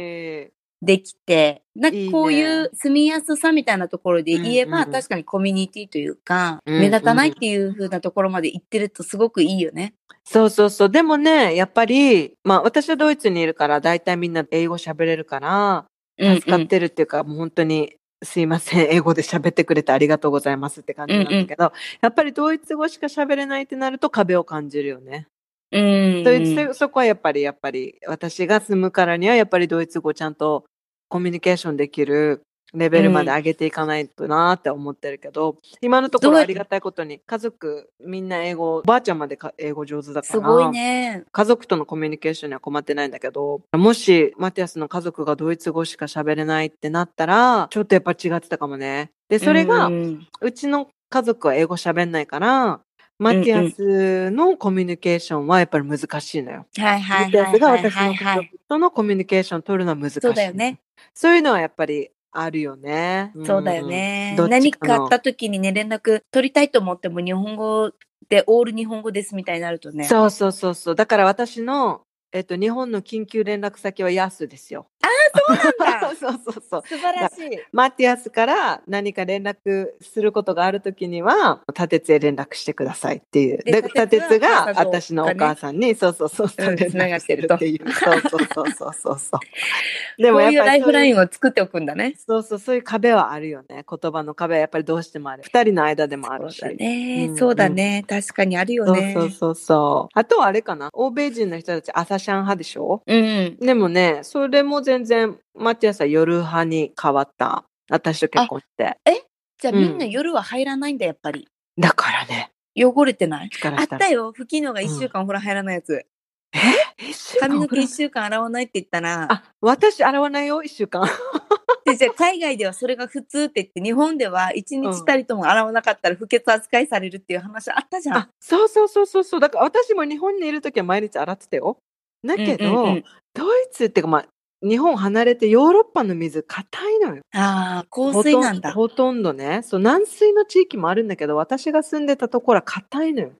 できて、なんかいいねこういう住みやすさみたいなところで言えば、うんうん確かにコミュニティというか、うんうん目立たないっていう風なところまで行ってるとすごくいいよね。そうそうそう。でもね、やっぱり、まあ私はドイツにいるから、大体みんな英語喋れるから、うん助かってるっていうか、もう本当に、すいません、英語で喋ってくれてありがとうございますって感じなんだけど、やっぱりドイツ語しか喋れないってなると壁を感じるよね。うん。うん。ドイツそこはやっぱり、やっぱり、私が住むからには、やっぱりドイツ語ちゃんとコミュニケーションできるレベルまで上げていかないとなって思ってるけど、今のところありがたいことに、家族みんな英語、おばあちゃんまでか英語上手だから、すごいね。家族とのコミュニケーションには困ってないんだけど、もしマティアスの家族がドイツ語しか喋れないってなったら、ちょっとやっぱ違ってたかもね。で、それが、ううんちの家族は英語喋んないから、マティアスのコミュニケーションはやっぱり難しいのよ。はいはいマティアスが私の家とのコミュニケーション取るのは難しい。そうだよね。そういうのはやっぱりあるよね。そうだよね。どっち何かのかあった時にね、連絡取りたいと思っても日本語でオール日本語ですみたいになるとね。そうそうそうそう。だから私の、えっと、日本の緊急連絡先はヤスですよ。そうなんだ *laughs* そうそうそう。素晴らしい。マティアスから何か連絡することがあるときには、立てへ連絡してくださいっていう。でで、立て立が私のお母さんに、そうそうそうそう、うん連絡してるっていう。そうそうそうそうそうそう。*laughs* でこういうライフラインンを作っておくんだね。そうそう、そういう壁はあるよね。言葉の壁はやっぱりどうしてもある。二人の間でもあるし。そうだね、うんそうだね。確かにあるよそうね。そうそうそう。あとはあれかな。欧米人の人たち朝シャン派でしょ？うん。でもね、それも全然、マティアスは夜派に変わった？私と結婚して。じゃあうんみんな夜は入らないんだ、やっぱり。だからね。汚れてない？あったたよ。吹きのが一週間お風呂入らないやつ。一週間髪の毛お風呂一週間洗わないって言ったら、あ、私洗わないよ、一週間。*laughs* でじゃあ海外ではそれが普通って言って、日本では一日たりとも洗わなかったら不潔扱いされるっていう話あったじゃん。あ、そうそうそうそうそう。だから私も日本にいるときは毎日洗ってたよ。だけど、うんうんうんドイツっていうかまあ、日本離れてヨーロッパの水硬いのよ。ああ、香水なんだ。ほとんどほとんどね。そう、軟水の地域もあるんだけど、私が住んでたところは硬いのよ。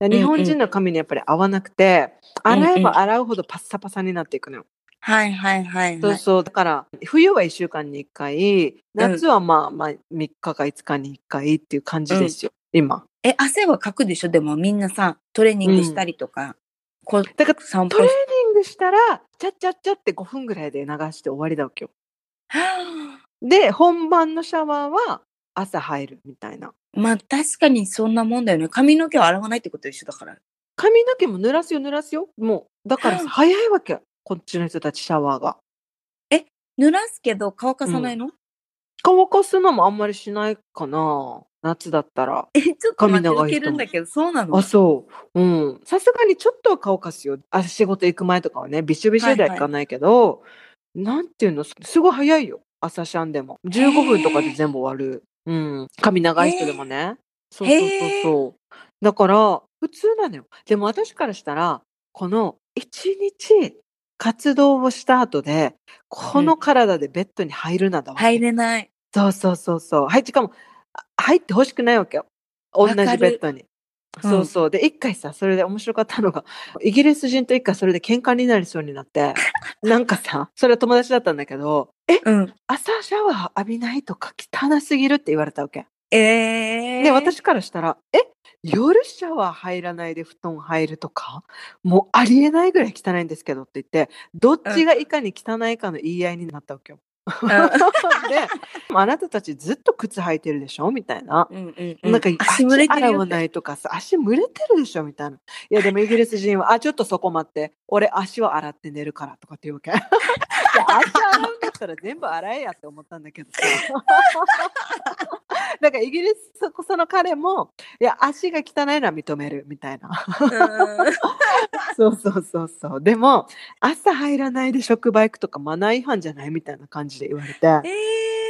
日本人の髪にやっぱり合わなくて、うんうん洗えば洗うほどパッサパサになっていくのよ。はいはいはい、はい。そうそう。だから、冬は1週間に1回、夏はまあ、まあ、3日か5日に1回っていう感じですよ、今。え、汗はかくでしょ？でもみんなさ、トレーニングしたりとか、こうだから、散歩トレーニングしたら、チャッチャッチャって5分ぐらいで流して終わりだわけよ。で、本番のシャワーは朝入るみたいな。まあ確かにそんなもんだよね。髪の毛を洗わないってこと一緒だから。髪の毛も濡らすよ、濡らすよ。もう、だから早いわけ。こっちの人たちシャワーが。濡らすけど乾かさないの、乾かすのもあんまりしないかな。夏だったら。え、ちょっと髪長い人けるんだけど、そうなの？あ、そう。うん。さすがにちょっとは乾かすよ。あ、仕事行く前とかはね、びしょびしょでは行かないけど、なんていうの、すすごい早いよ。朝シャンでも。15分とかで全部終わる。うん。髪長い人でもね。そうそうそうそう。だから、普通なのよ。でも私からしたら、この一日活動をした後で、この体でベッドに入るなだわけ。入れない。そうそうそうそう。はい、しかも、あ入ってほしくないわけよ。同じベッドに。うんそうそう。で、一回さ、それで面白かったのが、イギリス人と一回それで喧嘩になりそうになって、*laughs* なんかさ、それは友達だったんだけど、え、うん。朝シャワー浴びないとか汚すぎるって言われたわけ。ええで、私からしたら、え、夜シャワー入らないで布団入るとか、もうありえないぐらい汚いんですけどって言って、どっちがいかに汚いかの言い合いになったわけよ。で、あなたたちずっと靴履いてるでしょ？みたいな。うんうんうん。なんか足蒸れてるよ洗わ。ないとかさ、足蒸れてるでしょ？みたいな。いや、でもイギリス人は、あ、ちょっとそこ待って、俺足を洗って寝るからとかって言うわけ。*laughs* いや、足洗うんだったら全部洗えやって思ったんだけどさ。だからイギリス、そこその彼も、いや、足が汚いのは認めるみたいな。うん *laughs* そうそうそうそう。でも、朝入らないで職場行くとかマナー違反じゃないみたいな感じで言われて。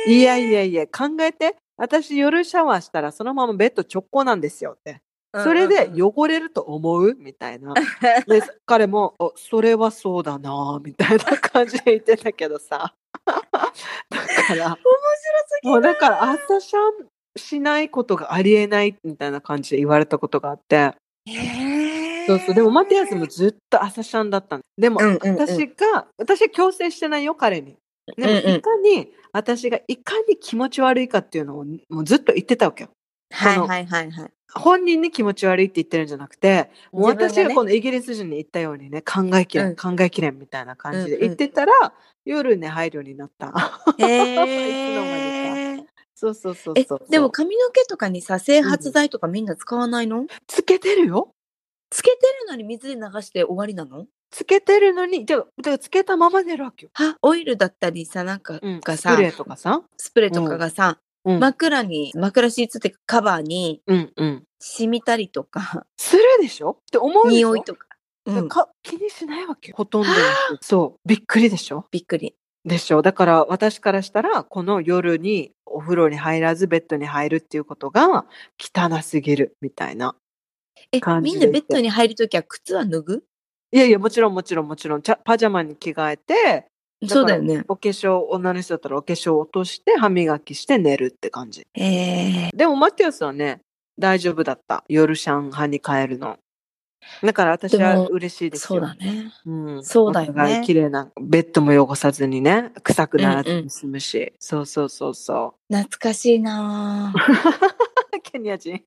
えいやいやいや、考えて。私夜シャワーしたらそのままベッド直行なんですよって。それで汚れると思うみたいな。で、彼も、おそれはそうだなみたいな感じで言ってたけどさ。だから、面白すもうだから朝シャンしないことがありえないみたいな感じで言われたことがあって。ぎ。えそうそう。でもマティアスもずっと朝シャンだったの。でも、うんうんうん私が、私は強制してないよ、彼に。でも、うんうんいかに、私がいかに気持ち悪いかっていうのをもうずっと言ってたわけよ。はいはいはいはい。本人に気持ち悪いって言ってるんじゃなくて、もう私がこのイギリス人に言ったようにね、考えきれん、うん考えきれんみたいな感じでうんうん言ってたら、夜ね、入るようになった。へ *laughs* いつの間にえ。そうそうそうえ。でも髪の毛とかにさ整髪剤とかみんな使わないの、つけてるよ。つけてるのに水で流して終わりなの？つけてるのに、じゃあ、つけたまま寝るわけよ。はオイルだったりさなんかうん、がさ、スプレーとかさ。スプレーとかがさ、うん、枕に枕シーツってカバーにうん、うん。染みたりとかするでしょ？って思うでしょ？匂いとか、うん、か気にしないわけよ。ほとんど。そう。びっくりでしょ？びっくりでしょだから私からしたら、この夜にお風呂に入らずベッドに入るっていうことが汚すぎるみたいな。え感じでみんなベッドに入るときは靴は脱ぐ？いやいや、もちろんもちろんもちろん、パジャマに着替えて、そうだよねお化粧、女の人だったらお化粧落として歯磨きして寝るって感じ。えー、でもマティアスはね、大丈夫だった。夜シャン派に変えるの。だから私は嬉しいですよ。そうだねうん、そうだよね綺麗なベッドも汚さずにね、臭くならずに済むし。そうそうそうそ懐かしいな。*laughs* ケニア人。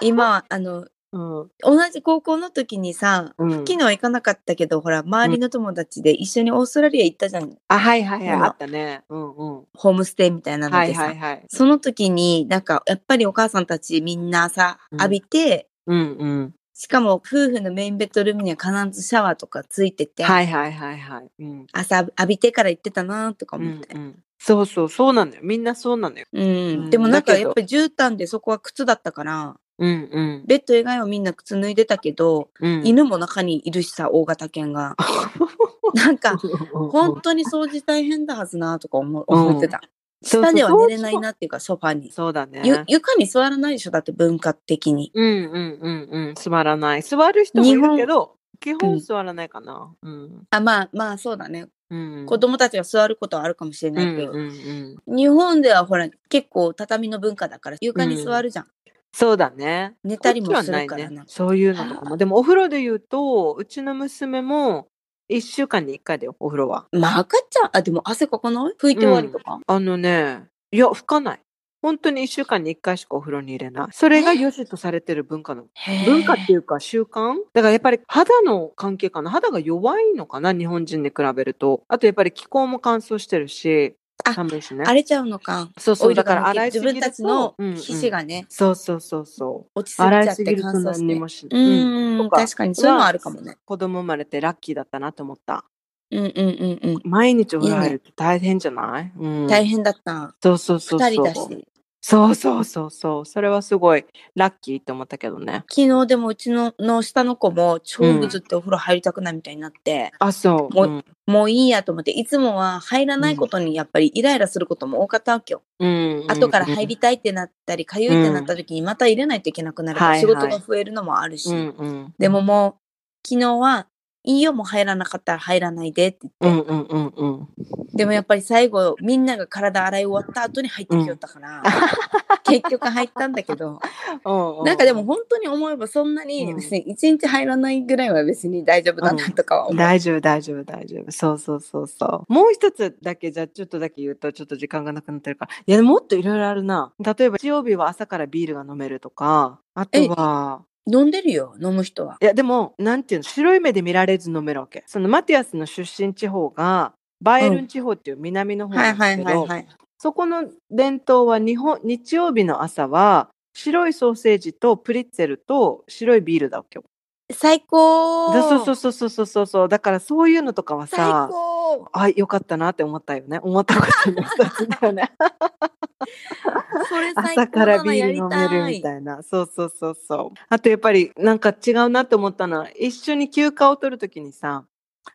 今あのうん。同じ高校の時にさうん、昨日行かなかったけどほら周りの友達で一緒にオーストラリア行ったじゃんあ、はいはいはい。うんあったね。うんうん。ホームステイみたいなのはいでさ、はいはい。その時になんかやっぱりお母さんたちみんなさうん浴びて、うんうん。しかも夫婦のメインベッドルームには必ずシャワーとかついてて、はいはいはいはい。うん。朝浴びてから行ってたなとかう思って。んうん。そうそう、そうなのよ。みんなそうなのよ。うんうんでもなんかやっぱり絨毯でそこは靴だったから、うんうん。ベッド以外はみんな靴脱いでたけど、うん、犬も中にいるしさ、大型犬が。*laughs* なんか、本当に掃除大変だはずなとか思思ってた。下では寝れないなっていうか、ソファに。そうだね。ゆ床に座らないでしょだって文化的に。うんうんうんうん。座らない。座る人もいるけど、基本座らないかな。うん。あ、まあまあそうだね。うん。子供たちが座ることはあるかもしれうんないけど、うんうん。日本ではほら、結構畳の文化だから床に座るじゃん。そうだね。寝たりもするからね。そういうのとかも。でもお風呂で言うと、うちの娘も1週間に1回だよ、お風呂は。まあ赤ちゃん、あ、でも汗かかない？拭いて終わりとか、あのね、いや、拭かない。本当に1週間に1回しかお風呂に入れない。それが良しとされてる文化の。文化っていうか習慣？だからやっぱり肌の関係かな？肌が弱いのかな？日本人に比べると。あとやっぱり気候も乾燥してるし、あ寒いしね。荒れちゃうのか。そうそう、だから洗い自分たちの皮脂がね、そうそうそうそう。落ちすぎちゃって乾燥して。うん、確かにそういうのはあるかもね。子供生まれてラッキーだったなと思った。うんうんうんうん。毎日お風呂入るって大変じゃない？うん。大変だった。そうそうそう。二人だし。そうそうそうそう。それはすごいラッキーって思ったけどね。昨日でもうちのの下の子も超ぐずってお風呂入りたくないみたいになって、あ、そう。もうもういいやと思って、いつもは入らないことにやっぱりイライラすることも多かったわけよ。うん。うん。後から入りたいってなったり、かゆいってなった時にまた入れないといけなくなる仕事が増えるのもあるし。うんうん。でももう、昨日は、いいよ、もう入らなかったら入らないでってう言って。んうんうんうん。でもやっぱり最後、みんなが体洗い終わった後に入ってきよったから、*laughs* 結局入ったんだけど、うんうん。なんかでも本当に思えばそんなにうん。別に一日入らないぐらいは別に大丈夫だなとかは思う。大丈夫大丈夫大丈夫。そうそうそうそう。もう一つだけじゃあちょっとだけ言うとちょっと時間がなくなってるか。らいやもっといろいろあるな。例えば日曜日は朝からビールが飲めるとか。あとは飲んでるよ、飲む人は。いやでもなんていうの白い目で見られず飲めるわけそのマティアスの出身地方がバイエルン地方っていう南の方ははいないんですけど。そこの伝統は日本日曜日の朝は白いソーセージとプリッツェルと白いビールだわけよ。最高。そうそうそうそうそうそうそう。だからそういうのとかは最さ高。あよかったなって思ったよね。思ったことの一つだよね。*laughs* それ最朝高からビール飲める。みたいな。そうそうそうそう。あとやっぱりなんか違うなって思ったのは一緒に休暇を取るときにさ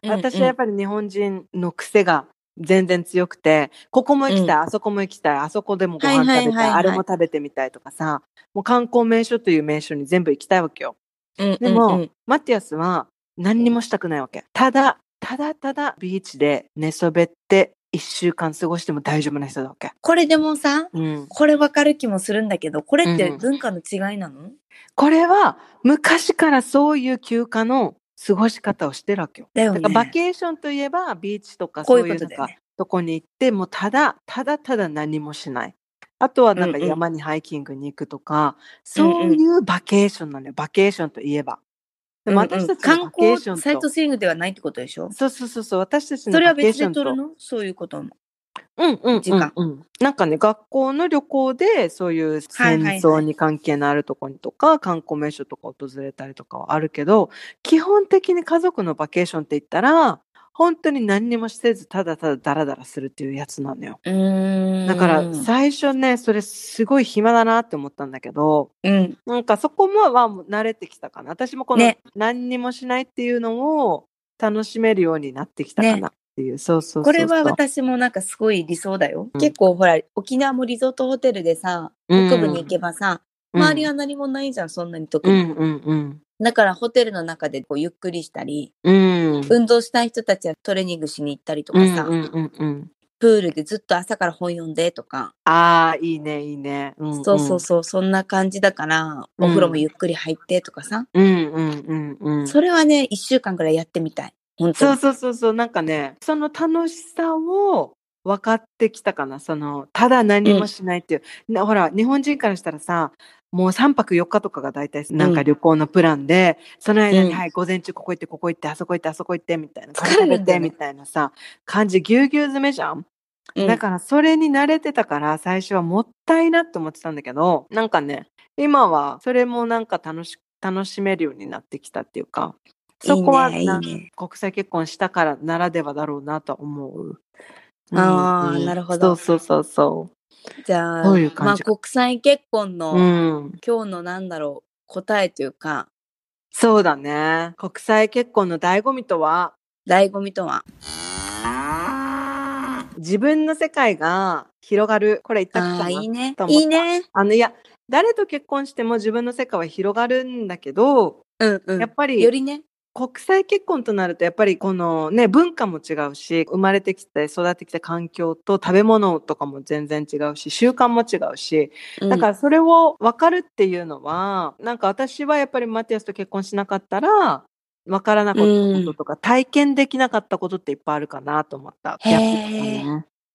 私はやっぱり日本人の癖が全然強くて、ここも行きたい、うん。あそこも行きたい、あそこでもご飯食べたい。あれも食べてみたいとかさ、もう観光名所という名所に全部行きたいわけよ。うんうんうんでも、マティアスは何にもしたくないわけ。ただ、ただただビーチで寝そべって一週間過ごしても大丈夫な人だわけ。これでもさ、うん。これわかる気もするんだけど、これってうん文化の違いなの、これは昔からそういう休暇の過ごし方をしてるわけよ。だよねだからバケーションといえばビーチとかこそうういうとだよね。とこに行ってもうただただただ何もしない。あとはなんかうんうん。山にハイキングに行くとか、そういうバケーションなんだよ。バケーションといえば。でもうんうん。私たちの観バケー光ションと、サイトスイングではないってことでしょ？そうそうそうそう、私たちのそれは別で取るの？そういうことも。うんうんうん時間。うん。なんかね、学校の旅行で、そういう戦争に関係のあるところとか、観光名所とか訪れたりとかはあるけど、基本的に家族のバケーションって言ったら、本当に何にもせず、ただただダラダラするっていうやつなのよ。だから、最初ね、それすごい暇だなって思ったんだけど、うん。なんかそこもは慣れてきたかな。私もこのね何にもしないっていうのを楽しめるようになってきたかなっていう。そうそう。これは私もなんかすごい理想だよ。うん結構ほら、沖縄もリゾートホテルでさ、うん北部に行けばさ、周りは何もないじゃん、そんなに特に。うんうんうん。だからホテルの中でこうゆっくりしたり、うん。運動したい人たちはトレーニングしに行ったりとかさ、うんうんうんうん。プールでずっと朝から本読んでとか、ああ、いいね、いいね。うんうんそうそうそう、そんな感じだから、お風呂もゆっくり入ってとかさ、うんうんうんうん。それはね、一週間くらいやってみたい。本当そうに。そうそうそう、なんかね、その楽しさを分かってきたかな。その、ただ何もしないっていう。なほら、日本人からしたらさ、もう3泊4日とかが大体なんか旅行のプランで、その間に、うん。はい、午前中ここ行って、ここ行って、あそこ行って、あそこ行って、みたいな。疲れるんだよねみたいなさ、感じ、ぎゅうぎゅう詰めじゃん。うん。だからそれに慣れてたから最初はもったいなって思ってたんだけどなんかね今はそれもなんか楽し楽しめるようになってきたっていうかそこは国際結婚したからならではだろうなと思う。あーなるほど。そうそうそうそじゃあ、そういう感まあじ国際結婚の、う。うん。今日のなんだろう、答えというか、そうだね。国際結婚の醍醐味とは？醍醐味とは？自分の世界が広がる。これ言ったことああ、ないいねいいね。あのいや誰と結婚しても自分の世界は広がるんだけど、うんうん。やっぱりよりね。国際結婚となるとやっぱりこのね文化も違うし生まれてきて育ってきた環境と食べ物とかも全然違うし習慣も違うしだからそれを分かるっていうのは、なんか私はやっぱりマティアスと結婚しなかったら分からなかったこととか、体験できなかったことっていっぱいあるかなと思った。へ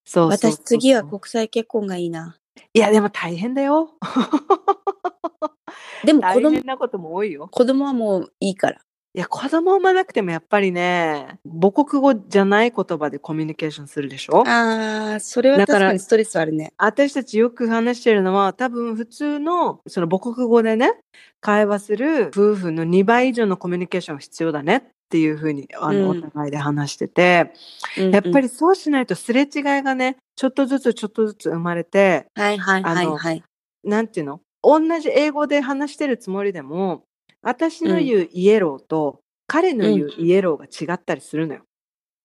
そう私次は国際結婚がいいな。いやでも大変だよ。*laughs* でも子供大変、なことも多いよ。子供はもういいから。いや、子供産まなくてもやっぱりね、母国語じゃない言葉でコミュニケーションするでしょ？ああ、それは確かにストレスあるね。私たちよく話してるのは、多分普通の、その母国語でね、会話する夫婦の2倍以上のコミュニケーションが必要だねっっていうふうに、あの、うんお互いで話してて、うんやっぱりそうしないとすれ違いがね、ちょっとずつちょっとずつ生まれて、はいはいはいはい。なんていうの？同じ英語で話してるつもりでも、私の言うイエローと、彼の言うイエローが違ったりするのよ。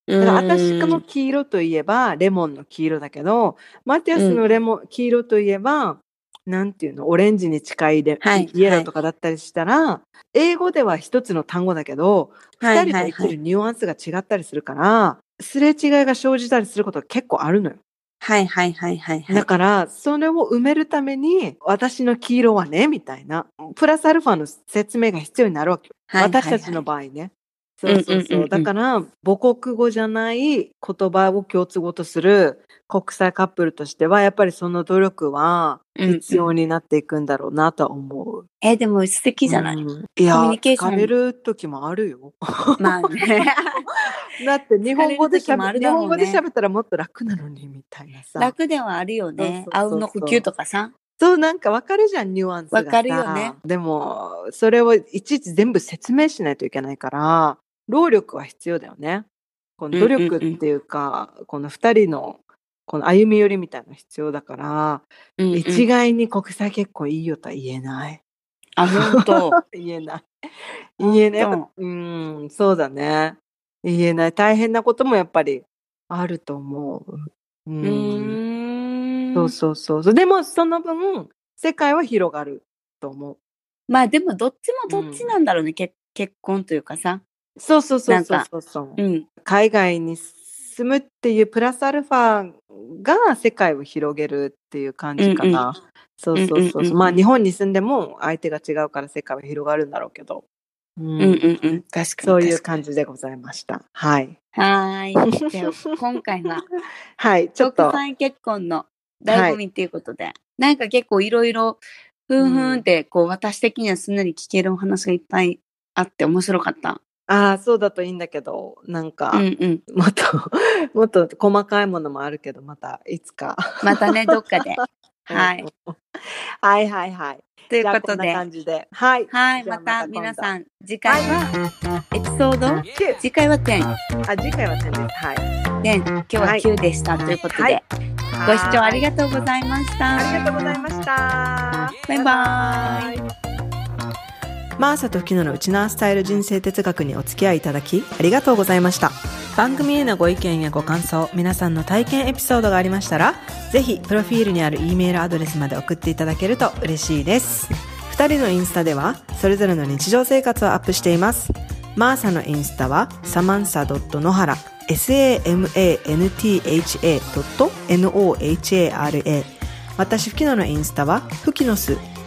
だから私の黄色といえばレモンの黄色だけど、マティアスのレモン、黄色といえば、なんていうの、オレンジに近いレ、はいイエローとかだったりしたら、英語では一つの単語だけど、はい二人で言ってるニュアンスが違ったりするから、すれ違いが生じたりすることが結構あるのよ。はいはいはいはいはい。だから、それを埋めるために、私の黄色はね、みたいな、プラスアルファの説明が必要になるわけよ。はいはいはい私たちの場合ね。そうそうそう。うんうんうんうんだから、母国語じゃない言葉を共通語とする国際カップルとしては、やっぱりその努力は必要になっていくんだろうなとは思う。え、でも素敵じゃない、うんいや、コミュニケーション疲れる時もあるよ。まあね。*laughs* だって日本語で喋ね本語で喋ったらもっと楽なのに、みたいなさ。楽ではあるよね。あうんの呼吸とかさ。そう、なんかわかるじゃん、ニュアンスがさ。わかるよね。でも、それをいちいち全部説明しないといけないから、労力は必要だよね。この努力っていうか、この二人の、この歩み寄りみたいなの必要だから、うんうん一概に国際結婚いいよとは言えない。あ、本当。*laughs* 言えない。言えない。うん、そうだね。言えない。大変なこともやっぱりあると思う。う。うんうそうそうそう。でもその分、世界は広がると思う。まあでもどっちもどっちなんだろうね。結結婚というかさ。そうそうそうそうそうそう。うん。海外に住むっていうプラスアルファが世界を広げるっていう感じかな。そうそうそうそう。うんうんうんまあ日本に住んでも相手が違うから世界は広がるんだろうけど。うんうんうんうん。確かに。そういう感じでございました。はい。にはーい。*laughs* では今回は *laughs* はい。ちょっと。国際結婚の醍醐味っていうことで、なんか結構いろいろ、ふんふんって、こう、私的にはすんなり聞けるお話がいっぱいあって面白かった。ああ、そうだといいんだけど、なんか、うんうん。もっと、*laughs* もっと細かいものもあるけど、またいつか。またね、どっかで。*laughs* はい。はいはいはい。ということで、こんな感じで。はい。はい、また皆さん、次回は、エピソード？9次回は10。あ、次回は10です。はい。10。今日ははい9でした。ということで、はいご視聴ありががとうございました。ありがとうございました。バイバーイマーサとフキノのウチナースタイル人生哲学にお付き合いいただきありがとうございました。番組へのご意見やご感想、皆さんの体験エピソードがありましたら、ぜひプロフィールにある E メールアドレスまで送っていただけると嬉しいです。二人のインスタでは、それぞれの日常生活をアップしています。マーサのインスタは、サマンサ野原 samantha.nohara 私、フキノのインスタは、フキノス